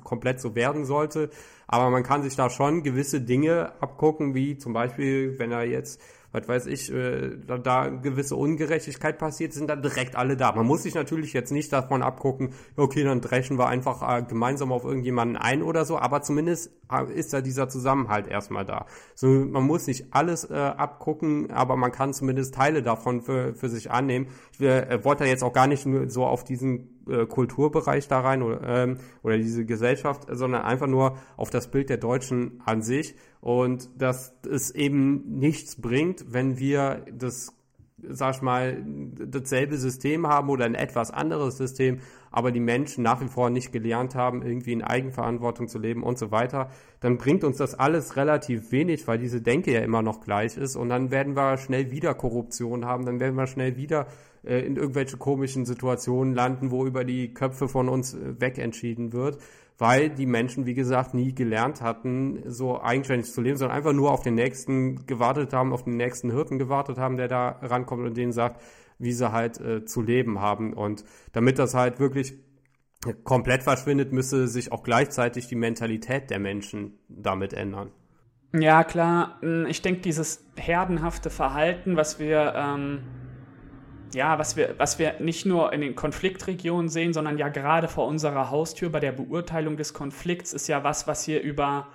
Speaker 2: komplett so werden sollte, aber man kann sich da schon gewisse Dinge abgucken, wie zum Beispiel, wenn er jetzt was weiß ich, äh, da, da gewisse Ungerechtigkeit passiert, sind dann direkt alle da. Man muss sich natürlich jetzt nicht davon abgucken, okay, dann dreschen wir einfach äh, gemeinsam auf irgendjemanden ein oder so, aber zumindest äh, ist da dieser Zusammenhalt erstmal da. So, man muss nicht alles äh, abgucken, aber man kann zumindest Teile davon für, für sich annehmen. Ich äh, wollte jetzt auch gar nicht nur so auf diesen äh, Kulturbereich da rein oder, ähm, oder diese Gesellschaft, sondern einfach nur auf das Bild der Deutschen an sich. Und dass es eben nichts bringt, wenn wir das, sag ich mal, dasselbe System haben oder ein etwas anderes System, aber die Menschen nach wie vor nicht gelernt haben, irgendwie in Eigenverantwortung zu leben und so weiter, dann bringt uns das alles relativ wenig, weil diese Denke ja immer noch gleich ist und dann werden wir schnell wieder Korruption haben, dann werden wir schnell wieder äh, in irgendwelche komischen Situationen landen, wo über die Köpfe von uns äh, wegentschieden wird weil die Menschen, wie gesagt, nie gelernt hatten, so eigenständig zu leben, sondern einfach nur auf den nächsten gewartet haben, auf den nächsten Hirten gewartet haben, der da rankommt und denen sagt, wie sie halt äh, zu leben haben. Und damit das halt wirklich komplett verschwindet, müsse sich auch gleichzeitig die Mentalität der Menschen damit ändern.
Speaker 1: Ja, klar. Ich denke, dieses herdenhafte Verhalten, was wir ähm, ja, was wir, was wir nicht nur in den Konfliktregionen sehen, sondern ja gerade vor unserer Haustür bei der Beurteilung des Konflikts ist ja was, was hier über,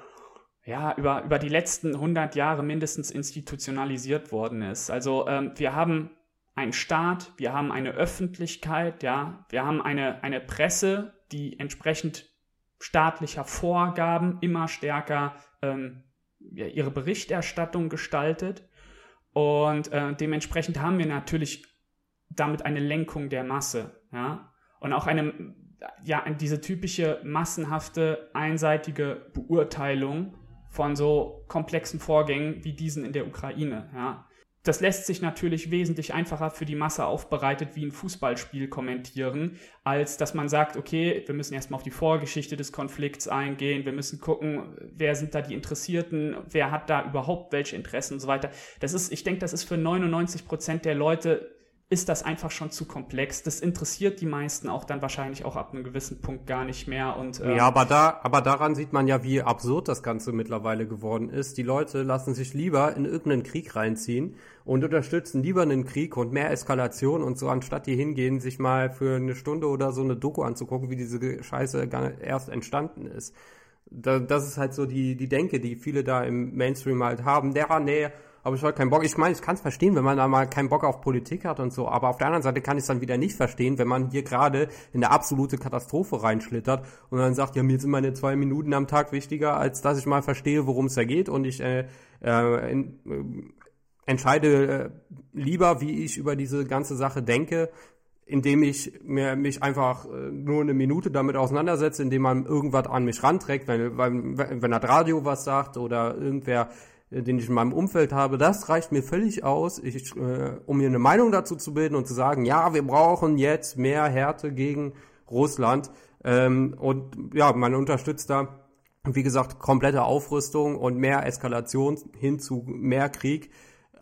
Speaker 1: ja, über, über die letzten 100 Jahre mindestens institutionalisiert worden ist. Also ähm, wir haben einen Staat, wir haben eine Öffentlichkeit, ja, wir haben eine, eine Presse, die entsprechend staatlicher Vorgaben immer stärker ähm, ja, ihre Berichterstattung gestaltet. Und äh, dementsprechend haben wir natürlich damit eine Lenkung der Masse, ja, und auch eine, ja, diese typische massenhafte, einseitige Beurteilung von so komplexen Vorgängen wie diesen in der Ukraine. Ja. Das lässt sich natürlich wesentlich einfacher für die Masse aufbereitet wie ein Fußballspiel kommentieren, als dass man sagt, okay, wir müssen erstmal auf die Vorgeschichte des Konflikts eingehen, wir müssen gucken, wer sind da die Interessierten, wer hat da überhaupt welche Interessen und so weiter. Das ist, ich denke, das ist für 99 Prozent der Leute ist das einfach schon zu komplex. Das interessiert die meisten auch dann wahrscheinlich auch ab einem gewissen Punkt gar nicht mehr. Und,
Speaker 2: ähm ja, aber da, aber daran sieht man ja, wie absurd das Ganze mittlerweile geworden ist. Die Leute lassen sich lieber in irgendeinen Krieg reinziehen und unterstützen lieber einen Krieg und mehr Eskalation und so, anstatt die hingehen, sich mal für eine Stunde oder so eine Doku anzugucken, wie diese Scheiße erst entstanden ist. das ist halt so die, die Denke, die viele da im Mainstream halt haben. Der, nee, aber ich habe keinen Bock. Ich meine, ich kann es verstehen, wenn man da mal keinen Bock auf Politik hat und so, aber auf der anderen Seite kann ich es dann wieder nicht verstehen, wenn man hier gerade in eine absolute Katastrophe reinschlittert und dann sagt, ja, mir sind meine zwei Minuten am Tag wichtiger, als dass ich mal verstehe, worum es da geht und ich äh, äh, in, äh, entscheide äh, lieber, wie ich über diese ganze Sache denke, indem ich mir, mich einfach äh, nur eine Minute damit auseinandersetze, indem man irgendwas an mich ranträgt, wenn, wenn, wenn das Radio was sagt oder irgendwer den ich in meinem Umfeld habe, das reicht mir völlig aus, ich, äh, um mir eine Meinung dazu zu bilden und zu sagen, ja, wir brauchen jetzt mehr Härte gegen Russland. Ähm, und ja, man unterstützt da, wie gesagt, komplette Aufrüstung und mehr Eskalation hin zu mehr Krieg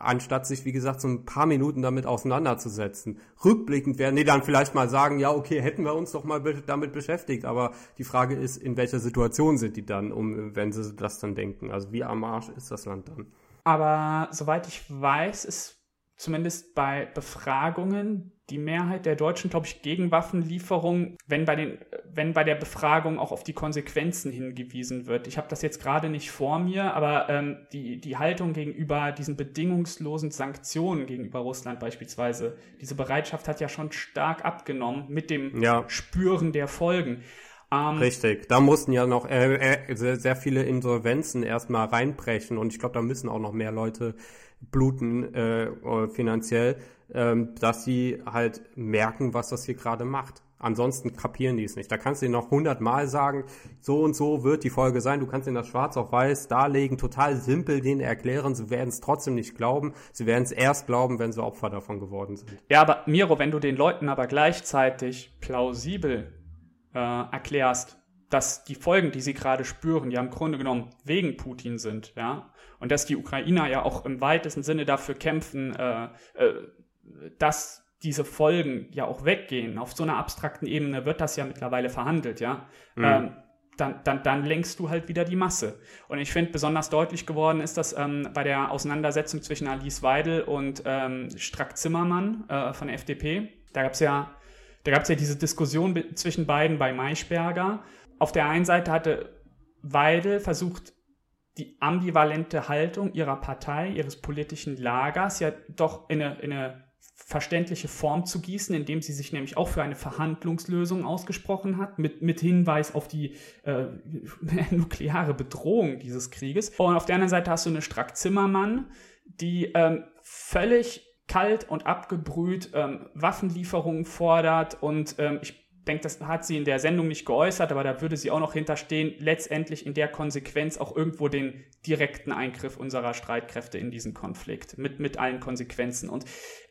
Speaker 2: anstatt sich, wie gesagt, so ein paar Minuten damit auseinanderzusetzen. Rückblickend werden die dann vielleicht mal sagen, ja, okay, hätten wir uns doch mal be damit beschäftigt, aber die Frage ist, in welcher Situation sind die dann, um, wenn sie das dann denken? Also wie am Arsch ist das Land dann?
Speaker 1: Aber soweit ich weiß, ist zumindest bei Befragungen die Mehrheit der Deutschen, glaube ich, gegen Waffenlieferungen, wenn bei, den, wenn bei der Befragung auch auf die Konsequenzen hingewiesen wird. Ich habe das jetzt gerade nicht vor mir, aber ähm, die, die Haltung gegenüber diesen bedingungslosen Sanktionen gegenüber Russland beispielsweise, diese Bereitschaft hat ja schon stark abgenommen mit dem ja. Spüren der Folgen.
Speaker 2: Ähm, Richtig, da mussten ja noch äh, äh, sehr, sehr viele Insolvenzen erstmal reinbrechen und ich glaube, da müssen auch noch mehr Leute bluten äh, finanziell, ähm, dass sie halt merken, was das hier gerade macht. Ansonsten kapieren die es nicht. Da kannst du ihnen noch hundertmal sagen, so und so wird die Folge sein. Du kannst ihnen das schwarz auf weiß darlegen, total simpel denen erklären. Sie werden es trotzdem nicht glauben. Sie werden es erst glauben, wenn sie Opfer davon geworden sind.
Speaker 1: Ja, aber Miro, wenn du den Leuten aber gleichzeitig plausibel äh, erklärst, dass die Folgen, die sie gerade spüren, ja im Grunde genommen wegen Putin sind, ja, und dass die Ukrainer ja auch im weitesten Sinne dafür kämpfen, äh, äh, dass diese Folgen ja auch weggehen. Auf so einer abstrakten Ebene wird das ja mittlerweile verhandelt, ja. Mhm. Ähm, dann, dann, dann lenkst du halt wieder die Masse. Und ich finde, besonders deutlich geworden ist das ähm, bei der Auseinandersetzung zwischen Alice Weidel und ähm, Strack Zimmermann äh, von der FDP. Da gab es ja, da gab's ja diese Diskussion zwischen beiden bei Maischberger. Auf der einen Seite hatte Weidel versucht, die ambivalente Haltung ihrer Partei, ihres politischen Lagers ja doch in eine, in eine verständliche Form zu gießen, indem sie sich nämlich auch für eine Verhandlungslösung ausgesprochen hat, mit, mit Hinweis auf die äh, nukleare Bedrohung dieses Krieges. Und auf der anderen Seite hast du eine Strack-Zimmermann, die ähm, völlig kalt und abgebrüht ähm, Waffenlieferungen fordert und ähm, ich denke, das hat sie in der Sendung nicht geäußert, aber da würde sie auch noch hinterstehen, letztendlich in der Konsequenz auch irgendwo den direkten Eingriff unserer Streitkräfte in diesen Konflikt mit, mit allen Konsequenzen. Und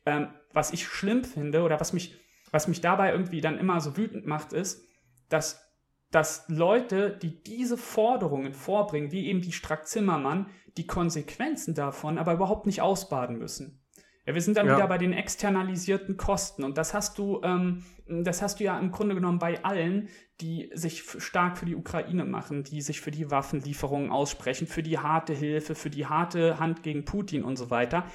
Speaker 1: ähm, was ich schlimm finde oder was mich, was mich dabei irgendwie dann immer so wütend macht, ist, dass dass Leute, die diese Forderungen vorbringen, wie eben die Strack Zimmermann, die Konsequenzen davon aber überhaupt nicht ausbaden müssen. Ja, wir sind dann ja. wieder bei den externalisierten Kosten und das hast du, ähm, das hast du ja im Grunde genommen bei allen, die sich stark für die Ukraine machen, die sich für die Waffenlieferungen aussprechen, für die harte Hilfe, für die harte Hand gegen Putin und so weiter.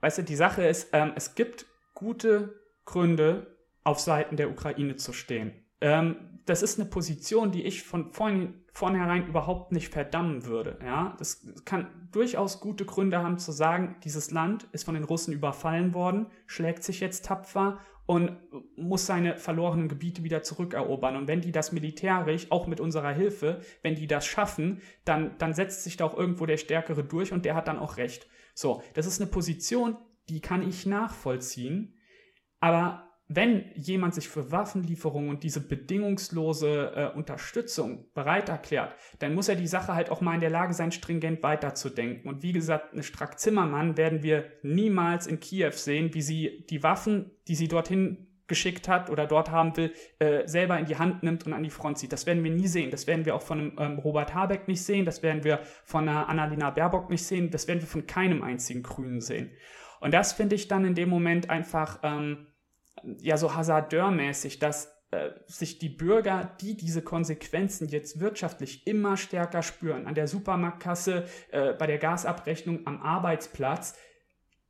Speaker 1: Weißt du, die Sache ist, ähm, es gibt gute Gründe, auf Seiten der Ukraine zu stehen. Ähm, das ist eine Position, die ich von vorhin vornherein überhaupt nicht verdammen würde. Ja, das kann durchaus gute Gründe haben zu sagen, dieses Land ist von den Russen überfallen worden, schlägt sich jetzt tapfer und muss seine verlorenen Gebiete wieder zurückerobern. Und wenn die das militärisch, auch mit unserer Hilfe, wenn die das schaffen, dann, dann setzt sich da auch irgendwo der Stärkere durch und der hat dann auch recht. So, das ist eine Position, die kann ich nachvollziehen. Aber wenn jemand sich für Waffenlieferungen und diese bedingungslose äh, Unterstützung bereit erklärt, dann muss er die Sache halt auch mal in der Lage sein, stringent weiterzudenken. Und wie gesagt, eine Strack Zimmermann werden wir niemals in Kiew sehen, wie sie die Waffen, die sie dorthin geschickt hat oder dort haben will, äh, selber in die Hand nimmt und an die Front zieht. Das werden wir nie sehen. Das werden wir auch von einem ähm, Robert Habeck nicht sehen. Das werden wir von einer Annalena Baerbock nicht sehen. Das werden wir von keinem einzigen Grünen sehen. Und das finde ich dann in dem Moment einfach ähm, ja so hasardeurmäßig, dass äh, sich die Bürger, die diese Konsequenzen jetzt wirtschaftlich immer stärker spüren, an der Supermarktkasse, äh, bei der Gasabrechnung am Arbeitsplatz,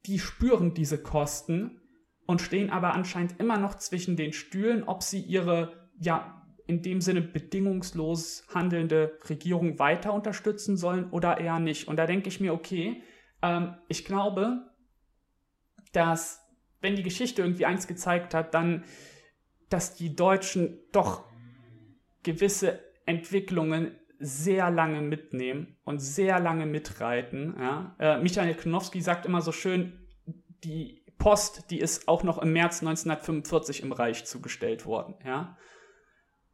Speaker 1: die spüren diese Kosten und stehen aber anscheinend immer noch zwischen den Stühlen, ob sie ihre, ja, in dem Sinne bedingungslos handelnde Regierung weiter unterstützen sollen oder eher nicht. Und da denke ich mir, okay, ähm, ich glaube, dass wenn die Geschichte irgendwie eins gezeigt hat, dann, dass die Deutschen doch gewisse Entwicklungen sehr lange mitnehmen und sehr lange mitreiten. Ja? Äh, Michael Knowski sagt immer so schön, die Post, die ist auch noch im März 1945 im Reich zugestellt worden. Ja?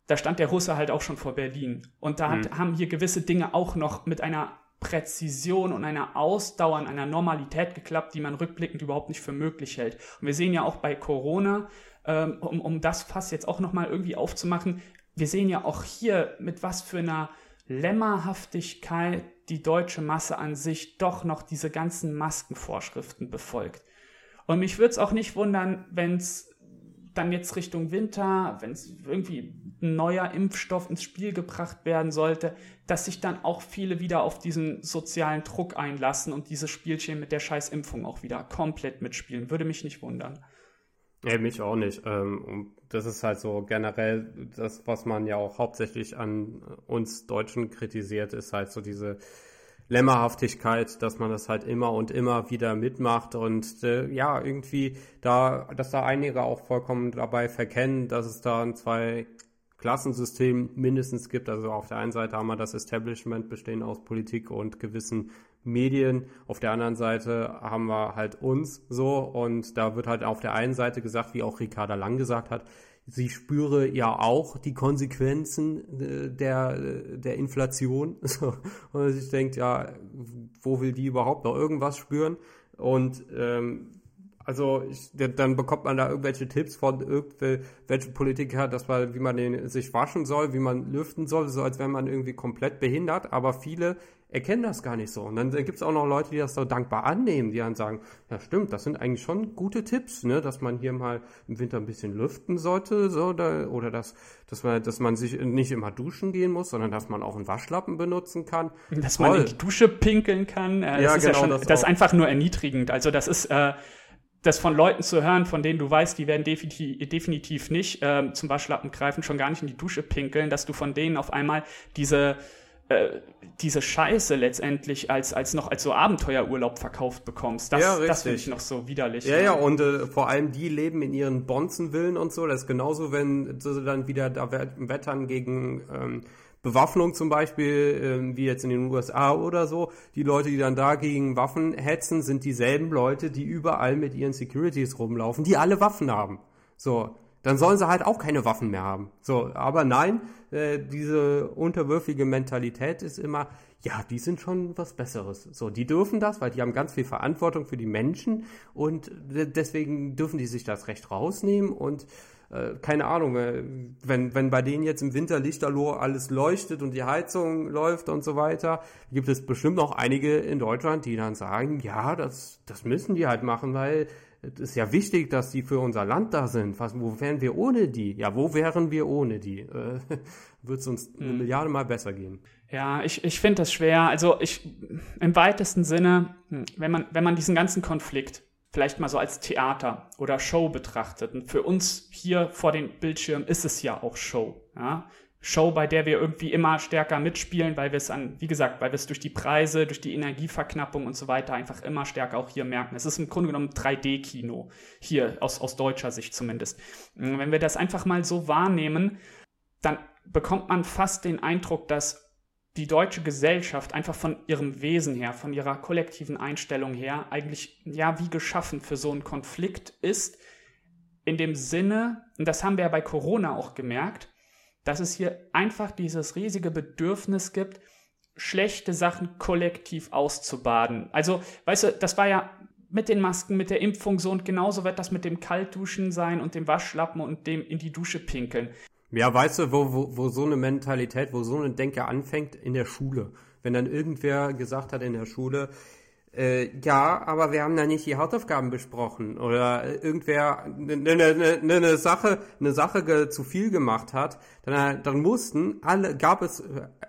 Speaker 1: Da stand der Russe halt auch schon vor Berlin. Und da hat, mhm. haben hier gewisse Dinge auch noch mit einer Präzision und einer Ausdauer, einer Normalität geklappt, die man rückblickend überhaupt nicht für möglich hält. Und wir sehen ja auch bei Corona, ähm, um, um das Fass jetzt auch nochmal irgendwie aufzumachen, wir sehen ja auch hier, mit was für einer Lämmerhaftigkeit die deutsche Masse an sich doch noch diese ganzen Maskenvorschriften befolgt. Und mich würde es auch nicht wundern, wenn es dann jetzt Richtung Winter, wenn es irgendwie ein neuer Impfstoff ins Spiel gebracht werden sollte, dass sich dann auch viele wieder auf diesen sozialen Druck einlassen und dieses Spielchen mit der Scheißimpfung auch wieder komplett mitspielen. Würde mich nicht wundern.
Speaker 2: Ja, mich auch nicht. Ähm, und das ist halt so generell das, was man ja auch hauptsächlich an uns Deutschen kritisiert, ist halt so diese Lämmerhaftigkeit, dass man das halt immer und immer wieder mitmacht und äh, ja, irgendwie da, dass da einige auch vollkommen dabei verkennen, dass es da ein zwei Klassensystem mindestens gibt. Also auf der einen Seite haben wir das Establishment bestehend aus Politik und gewissen Medien. Auf der anderen Seite haben wir halt uns so und da wird halt auf der einen Seite gesagt, wie auch Ricarda Lang gesagt hat, sie spüre ja auch die Konsequenzen äh, der, äh, der Inflation. Und ich denke, ja, wo will die überhaupt noch irgendwas spüren? Und ähm, also ich, dann bekommt man da irgendwelche Tipps von irgendwelchen Politikern, dass man, wie man den sich waschen soll, wie man lüften soll, so als wäre man irgendwie komplett behindert. Aber viele erkennen das gar nicht so. Und dann gibt es auch noch Leute, die das so dankbar annehmen, die dann sagen, ja stimmt, das sind eigentlich schon gute Tipps, ne, dass man hier mal im Winter ein bisschen lüften sollte, so, oder, oder dass, dass man, dass man sich nicht immer duschen gehen muss, sondern dass man auch einen Waschlappen benutzen kann.
Speaker 1: Dass Toll. man in die Dusche pinkeln kann. Äh, ja, das ist genau, ja schon, das, das ist einfach nur erniedrigend. Also das ist, äh, das von Leuten zu hören, von denen du weißt, die werden definitiv, definitiv nicht äh, zum Waschlappen greifen, schon gar nicht in die Dusche pinkeln, dass du von denen auf einmal diese äh, diese Scheiße letztendlich als, als noch als so Abenteuerurlaub verkauft bekommst. Das, ja, das finde ich noch so widerlich.
Speaker 2: Ja, ja, und äh, vor allem die leben in ihren Bonzenvillen und so. Das ist genauso, wenn sie dann wieder da wettern gegen ähm, Bewaffnung zum Beispiel, ähm, wie jetzt in den USA oder so. Die Leute, die dann da gegen Waffen hetzen, sind dieselben Leute, die überall mit ihren Securities rumlaufen, die alle Waffen haben. So, dann sollen sie halt auch keine Waffen mehr haben. So, aber nein, äh, diese unterwürfige Mentalität ist immer, ja, die sind schon was Besseres. So, die dürfen das, weil die haben ganz viel Verantwortung für die Menschen und deswegen dürfen die sich das Recht rausnehmen und äh, keine Ahnung, äh, wenn, wenn bei denen jetzt im Winter Lichterloh alles leuchtet und die Heizung läuft und so weiter, gibt es bestimmt auch einige in Deutschland, die dann sagen, ja, das, das müssen die halt machen, weil es ist ja wichtig, dass die für unser Land da sind. Was, wo wären wir ohne die? Ja, wo wären wir ohne die? Äh, Wird es uns eine hm. Milliarde Mal besser gehen?
Speaker 1: Ja, ich, ich finde das schwer. Also ich im weitesten Sinne, hm, wenn man, wenn man diesen ganzen Konflikt vielleicht mal so als Theater oder Show betrachtet. Und für uns hier vor den Bildschirmen ist es ja auch Show. Ja? Show, bei der wir irgendwie immer stärker mitspielen, weil wir es an, wie gesagt, weil wir es durch die Preise, durch die Energieverknappung und so weiter einfach immer stärker auch hier merken. Es ist im Grunde genommen 3D-Kino, hier aus, aus deutscher Sicht zumindest. Wenn wir das einfach mal so wahrnehmen, dann bekommt man fast den Eindruck, dass die deutsche Gesellschaft einfach von ihrem Wesen her, von ihrer kollektiven Einstellung her, eigentlich ja wie geschaffen für so einen Konflikt ist, in dem Sinne, und das haben wir ja bei Corona auch gemerkt, dass es hier einfach dieses riesige Bedürfnis gibt, schlechte Sachen kollektiv auszubaden. Also, weißt du, das war ja mit den Masken, mit der Impfung so und genauso wird das mit dem Kaltduschen sein und dem Waschlappen und dem in die Dusche pinkeln.
Speaker 2: Ja, weißt du, wo, wo, wo so eine Mentalität, wo so eine Denke anfängt? In der Schule. Wenn dann irgendwer gesagt hat in der Schule, äh, ja, aber wir haben da nicht die Hausaufgaben besprochen oder irgendwer eine ne, ne, ne, ne Sache, eine Sache zu viel gemacht hat, dann, dann mussten alle, gab es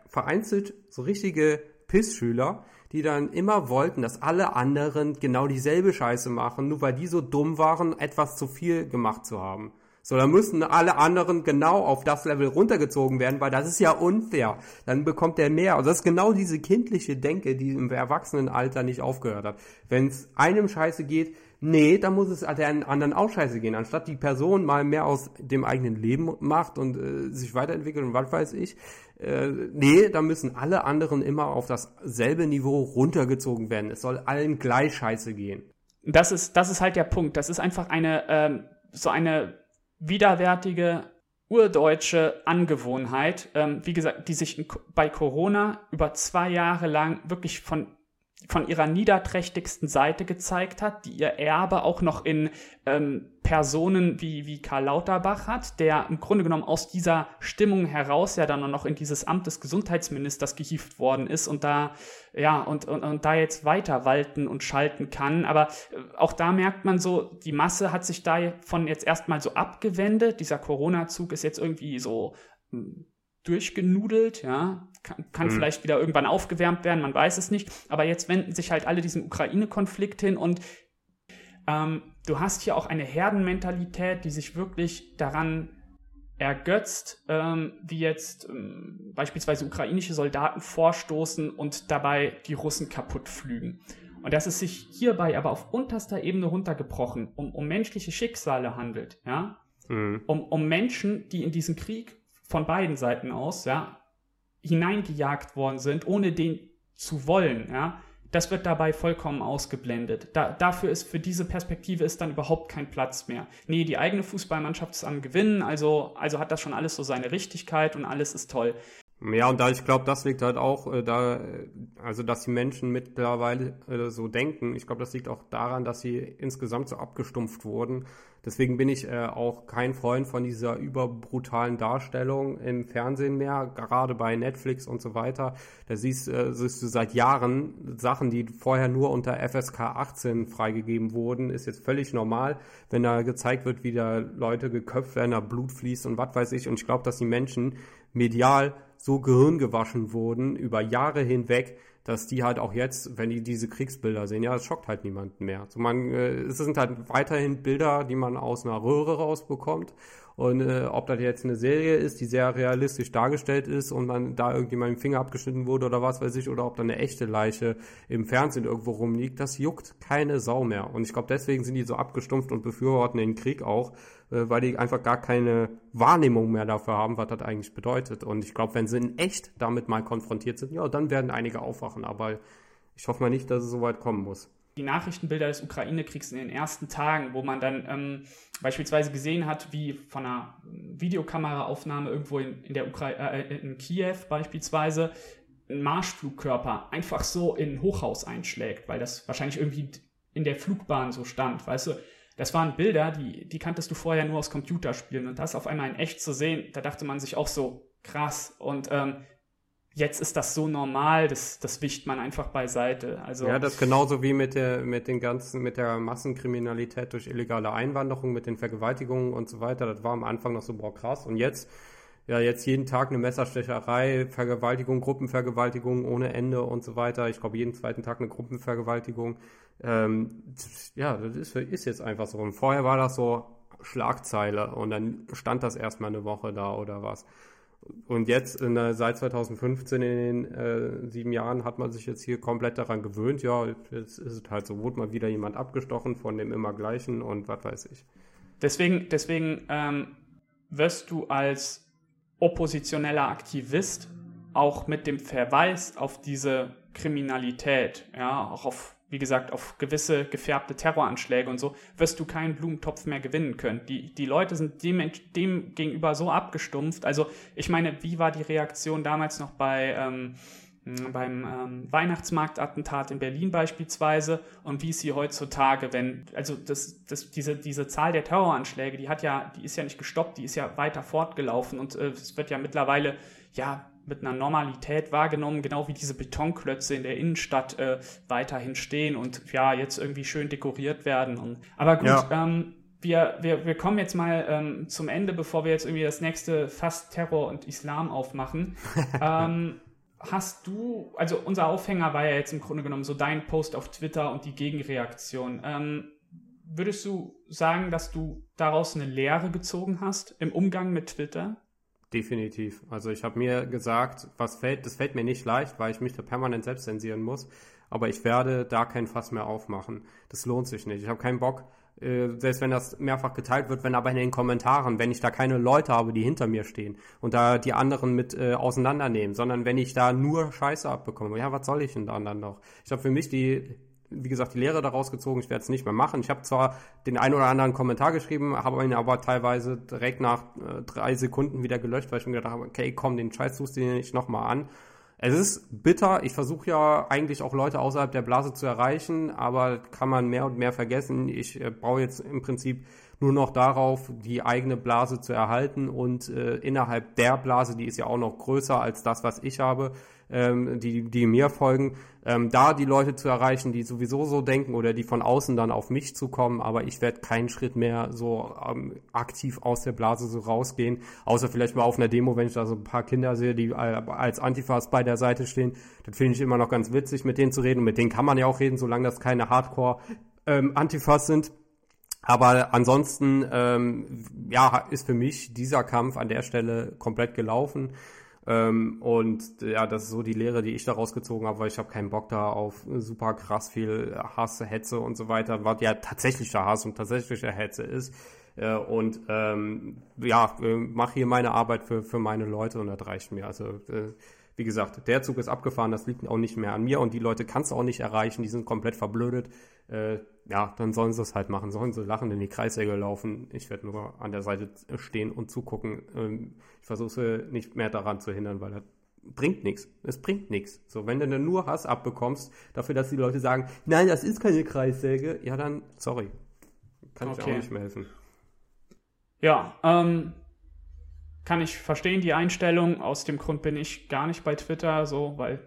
Speaker 2: vereinzelt so richtige Pissschüler, die dann immer wollten, dass alle anderen genau dieselbe Scheiße machen, nur weil die so dumm waren, etwas zu viel gemacht zu haben. So, dann müssen alle anderen genau auf das Level runtergezogen werden, weil das ist ja unfair. Dann bekommt der mehr. Also das ist genau diese kindliche Denke, die im Erwachsenenalter nicht aufgehört hat. Wenn es einem scheiße geht, nee, dann muss es den anderen auch scheiße gehen. Anstatt die Person mal mehr aus dem eigenen Leben macht und äh, sich weiterentwickelt und was weiß ich, äh, nee, dann müssen alle anderen immer auf dasselbe Niveau runtergezogen werden. Es soll allen gleich scheiße gehen.
Speaker 1: Das ist, das ist halt der Punkt. Das ist einfach eine, ähm, so eine widerwärtige urdeutsche Angewohnheit, ähm, wie gesagt, die sich bei Corona über zwei Jahre lang wirklich von von ihrer niederträchtigsten Seite gezeigt hat, die ihr Erbe auch noch in ähm, Personen wie, wie Karl Lauterbach hat, der im Grunde genommen aus dieser Stimmung heraus ja dann noch in dieses Amt des Gesundheitsministers gehieft worden ist und da, ja, und, und, und da jetzt weiter walten und schalten kann. Aber äh, auch da merkt man so, die Masse hat sich davon jetzt erstmal so abgewendet. Dieser Corona-Zug ist jetzt irgendwie so hm, durchgenudelt, ja, kann, kann mhm. vielleicht wieder irgendwann aufgewärmt werden, man weiß es nicht. Aber jetzt wenden sich halt alle diesem Ukraine-Konflikt hin und ähm, du hast hier auch eine Herdenmentalität, die sich wirklich daran ergötzt, ähm, wie jetzt ähm, beispielsweise ukrainische Soldaten vorstoßen und dabei die Russen kaputt flügen. Und dass es sich hierbei aber auf unterster Ebene runtergebrochen um, um menschliche Schicksale handelt, ja, mhm. um, um Menschen, die in diesen Krieg von beiden Seiten aus, ja, hineingejagt worden sind, ohne den zu wollen, ja, das wird dabei vollkommen ausgeblendet. Da, dafür ist für diese Perspektive ist dann überhaupt kein Platz mehr. Nee, die eigene Fußballmannschaft ist am Gewinnen, also, also hat das schon alles so seine Richtigkeit und alles ist toll.
Speaker 2: Ja, und da ich glaube, das liegt halt auch äh, da, also dass die Menschen mittlerweile äh, so denken. Ich glaube, das liegt auch daran, dass sie insgesamt so abgestumpft wurden. Deswegen bin ich äh, auch kein Freund von dieser überbrutalen Darstellung im Fernsehen mehr, gerade bei Netflix und so weiter. Da siehst, äh, siehst du seit Jahren Sachen, die vorher nur unter FSK 18 freigegeben wurden, ist jetzt völlig normal, wenn da gezeigt wird, wie da Leute geköpft werden, da Blut fließt und was weiß ich. Und ich glaube, dass die Menschen medial so gehirngewaschen wurden über Jahre hinweg, dass die halt auch jetzt, wenn die diese Kriegsbilder sehen, ja, es schockt halt niemanden mehr. So man, äh, es sind halt weiterhin Bilder, die man aus einer Röhre rausbekommt. Und äh, ob das jetzt eine Serie ist, die sehr realistisch dargestellt ist und man da irgendjemand im Finger abgeschnitten wurde oder was weiß ich, oder ob da eine echte Leiche im Fernsehen irgendwo rumliegt, das juckt keine Sau mehr. Und ich glaube, deswegen sind die so abgestumpft und befürworten den Krieg auch, äh, weil die einfach gar keine Wahrnehmung mehr dafür haben, was das eigentlich bedeutet. Und ich glaube, wenn sie in echt damit mal konfrontiert sind, ja, dann werden einige aufwachen. Aber ich hoffe mal nicht, dass es so weit kommen muss
Speaker 1: die Nachrichtenbilder des Ukraine-Kriegs in den ersten Tagen, wo man dann ähm, beispielsweise gesehen hat, wie von einer Videokameraaufnahme irgendwo in, in der Ukra äh, in Kiew beispielsweise ein Marschflugkörper einfach so in ein Hochhaus einschlägt, weil das wahrscheinlich irgendwie in der Flugbahn so stand, weißt du, das waren Bilder, die, die kanntest du vorher nur aus Computerspielen und das auf einmal in echt zu sehen, da dachte man sich auch so, krass. Und ähm, jetzt ist das so normal, das, das wischt man einfach beiseite. Also,
Speaker 2: ja, das genauso wie mit der, mit den ganzen, mit der Massenkriminalität durch illegale Einwanderung, mit den Vergewaltigungen und so weiter. Das war am Anfang noch so, boah, krass. Und jetzt, ja, jetzt jeden Tag eine Messerstecherei, Vergewaltigung, Gruppenvergewaltigung ohne Ende und so weiter. Ich glaube, jeden zweiten Tag eine Gruppenvergewaltigung. Ähm, ja, das ist, ist jetzt einfach so. Und vorher war das so Schlagzeile und dann stand das erstmal eine Woche da oder was. Und jetzt in der, seit 2015 in den äh, sieben Jahren hat man sich jetzt hier komplett daran gewöhnt. Ja, jetzt ist es halt so, wurde mal wieder jemand abgestochen von dem immer gleichen und was weiß ich.
Speaker 1: Deswegen, deswegen ähm, wirst du als oppositioneller Aktivist auch mit dem Verweis auf diese Kriminalität, ja, auch auf wie gesagt, auf gewisse gefärbte Terroranschläge und so, wirst du keinen Blumentopf mehr gewinnen können. Die, die Leute sind dem, dem gegenüber so abgestumpft. Also ich meine, wie war die Reaktion damals noch bei... Ähm, beim ähm, Weihnachtsmarktattentat in Berlin beispielsweise und wie ist sie heutzutage, wenn, also das, das, diese, diese Zahl der Terroranschläge, die hat ja, die ist ja nicht gestoppt, die ist ja weiter fortgelaufen und äh, es wird ja mittlerweile ja mit einer Normalität wahrgenommen, genau wie diese Betonklötze in der Innenstadt äh, weiterhin stehen und ja, jetzt irgendwie schön dekoriert werden. Und, aber gut, ja. ähm, wir, wir, wir kommen jetzt mal ähm, zum Ende, bevor wir jetzt irgendwie das nächste Fast Terror und Islam aufmachen. ähm, hast du, also unser Aufhänger war ja jetzt im Grunde genommen so dein Post auf Twitter und die Gegenreaktion. Ähm, würdest du sagen, dass du daraus eine Lehre gezogen hast im Umgang mit Twitter?
Speaker 2: Definitiv. Also ich habe mir gesagt, was fällt, das fällt mir nicht leicht, weil ich mich da permanent selbst zensieren muss. Aber ich werde da kein Fass mehr aufmachen. Das lohnt sich nicht. Ich habe keinen Bock, äh, selbst wenn das mehrfach geteilt wird, wenn aber in den Kommentaren, wenn ich da keine Leute habe, die hinter mir stehen und da die anderen mit äh, auseinandernehmen, sondern wenn ich da nur Scheiße abbekomme, ja, was soll ich denn da dann noch? Ich habe für mich die wie gesagt, die Lehre daraus gezogen, ich werde es nicht mehr machen. Ich habe zwar den einen oder anderen Kommentar geschrieben, habe ihn aber teilweise direkt nach äh, drei Sekunden wieder gelöscht, weil ich mir gedacht habe, okay, komm, den Scheiß tust du dir nicht nochmal an. Es ist bitter. Ich versuche ja eigentlich auch Leute außerhalb der Blase zu erreichen, aber kann man mehr und mehr vergessen. Ich äh, baue jetzt im Prinzip nur noch darauf, die eigene Blase zu erhalten und äh, innerhalb der Blase, die ist ja auch noch größer als das, was ich habe, ähm, die, die mir folgen, ähm, da die Leute zu erreichen, die sowieso so denken oder die von außen dann auf mich zukommen, aber ich werde keinen Schritt mehr so ähm, aktiv aus der Blase so rausgehen, außer vielleicht mal auf einer Demo, wenn ich da so ein paar Kinder sehe, die als Antifas bei der Seite stehen, das finde ich immer noch ganz witzig, mit denen zu reden und mit denen kann man ja auch reden, solange das keine Hardcore ähm, Antifas sind. Aber ansonsten, ähm, ja, ist für mich dieser Kampf an der Stelle komplett gelaufen. Ähm, und ja, das ist so die Lehre, die ich daraus gezogen habe, weil ich habe keinen Bock da auf super krass viel Hass, Hetze und so weiter, was ja tatsächlicher Hass und tatsächlicher Hetze ist. Äh, und ähm, ja, äh, mache hier meine Arbeit für, für meine Leute und das reicht mir. Also äh, wie gesagt, der Zug ist abgefahren, das liegt auch nicht mehr an mir und die Leute kannst du auch nicht erreichen, die sind komplett verblödet. Äh, ja, dann sollen sie es halt machen, sollen sie lachen in die Kreissäge laufen. Ich werde nur an der Seite stehen und zugucken. Ähm, ich versuche nicht mehr daran zu hindern, weil das bringt nichts. Es bringt nichts. So, wenn du dann nur Hass abbekommst, dafür, dass die Leute sagen, nein, das ist keine Kreissäge, ja dann, sorry. Kann okay. ich auch nicht mehr helfen.
Speaker 1: Ja, ähm, kann ich verstehen, die Einstellung. Aus dem Grund bin ich gar nicht bei Twitter, so, weil,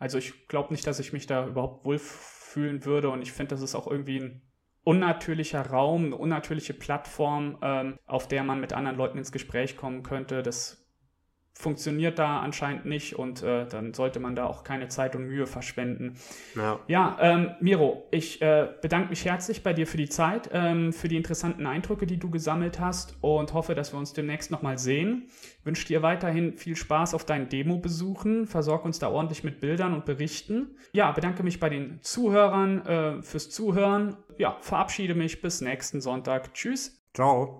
Speaker 1: also ich glaube nicht, dass ich mich da überhaupt wohlfühlen würde und ich finde, das ist auch irgendwie ein unnatürlicher Raum, eine unnatürliche Plattform, ähm, auf der man mit anderen Leuten ins Gespräch kommen könnte. Das funktioniert da anscheinend nicht und äh, dann sollte man da auch keine Zeit und Mühe verschwenden. Ja, ja ähm, Miro, ich äh, bedanke mich herzlich bei dir für die Zeit, ähm, für die interessanten Eindrücke, die du gesammelt hast und hoffe, dass wir uns demnächst nochmal sehen. Wünsche dir weiterhin viel Spaß auf deinen Demo-Besuchen, versorg uns da ordentlich mit Bildern und Berichten. Ja, bedanke mich bei den Zuhörern äh, fürs Zuhören. Ja, verabschiede mich bis nächsten Sonntag. Tschüss.
Speaker 2: Ciao.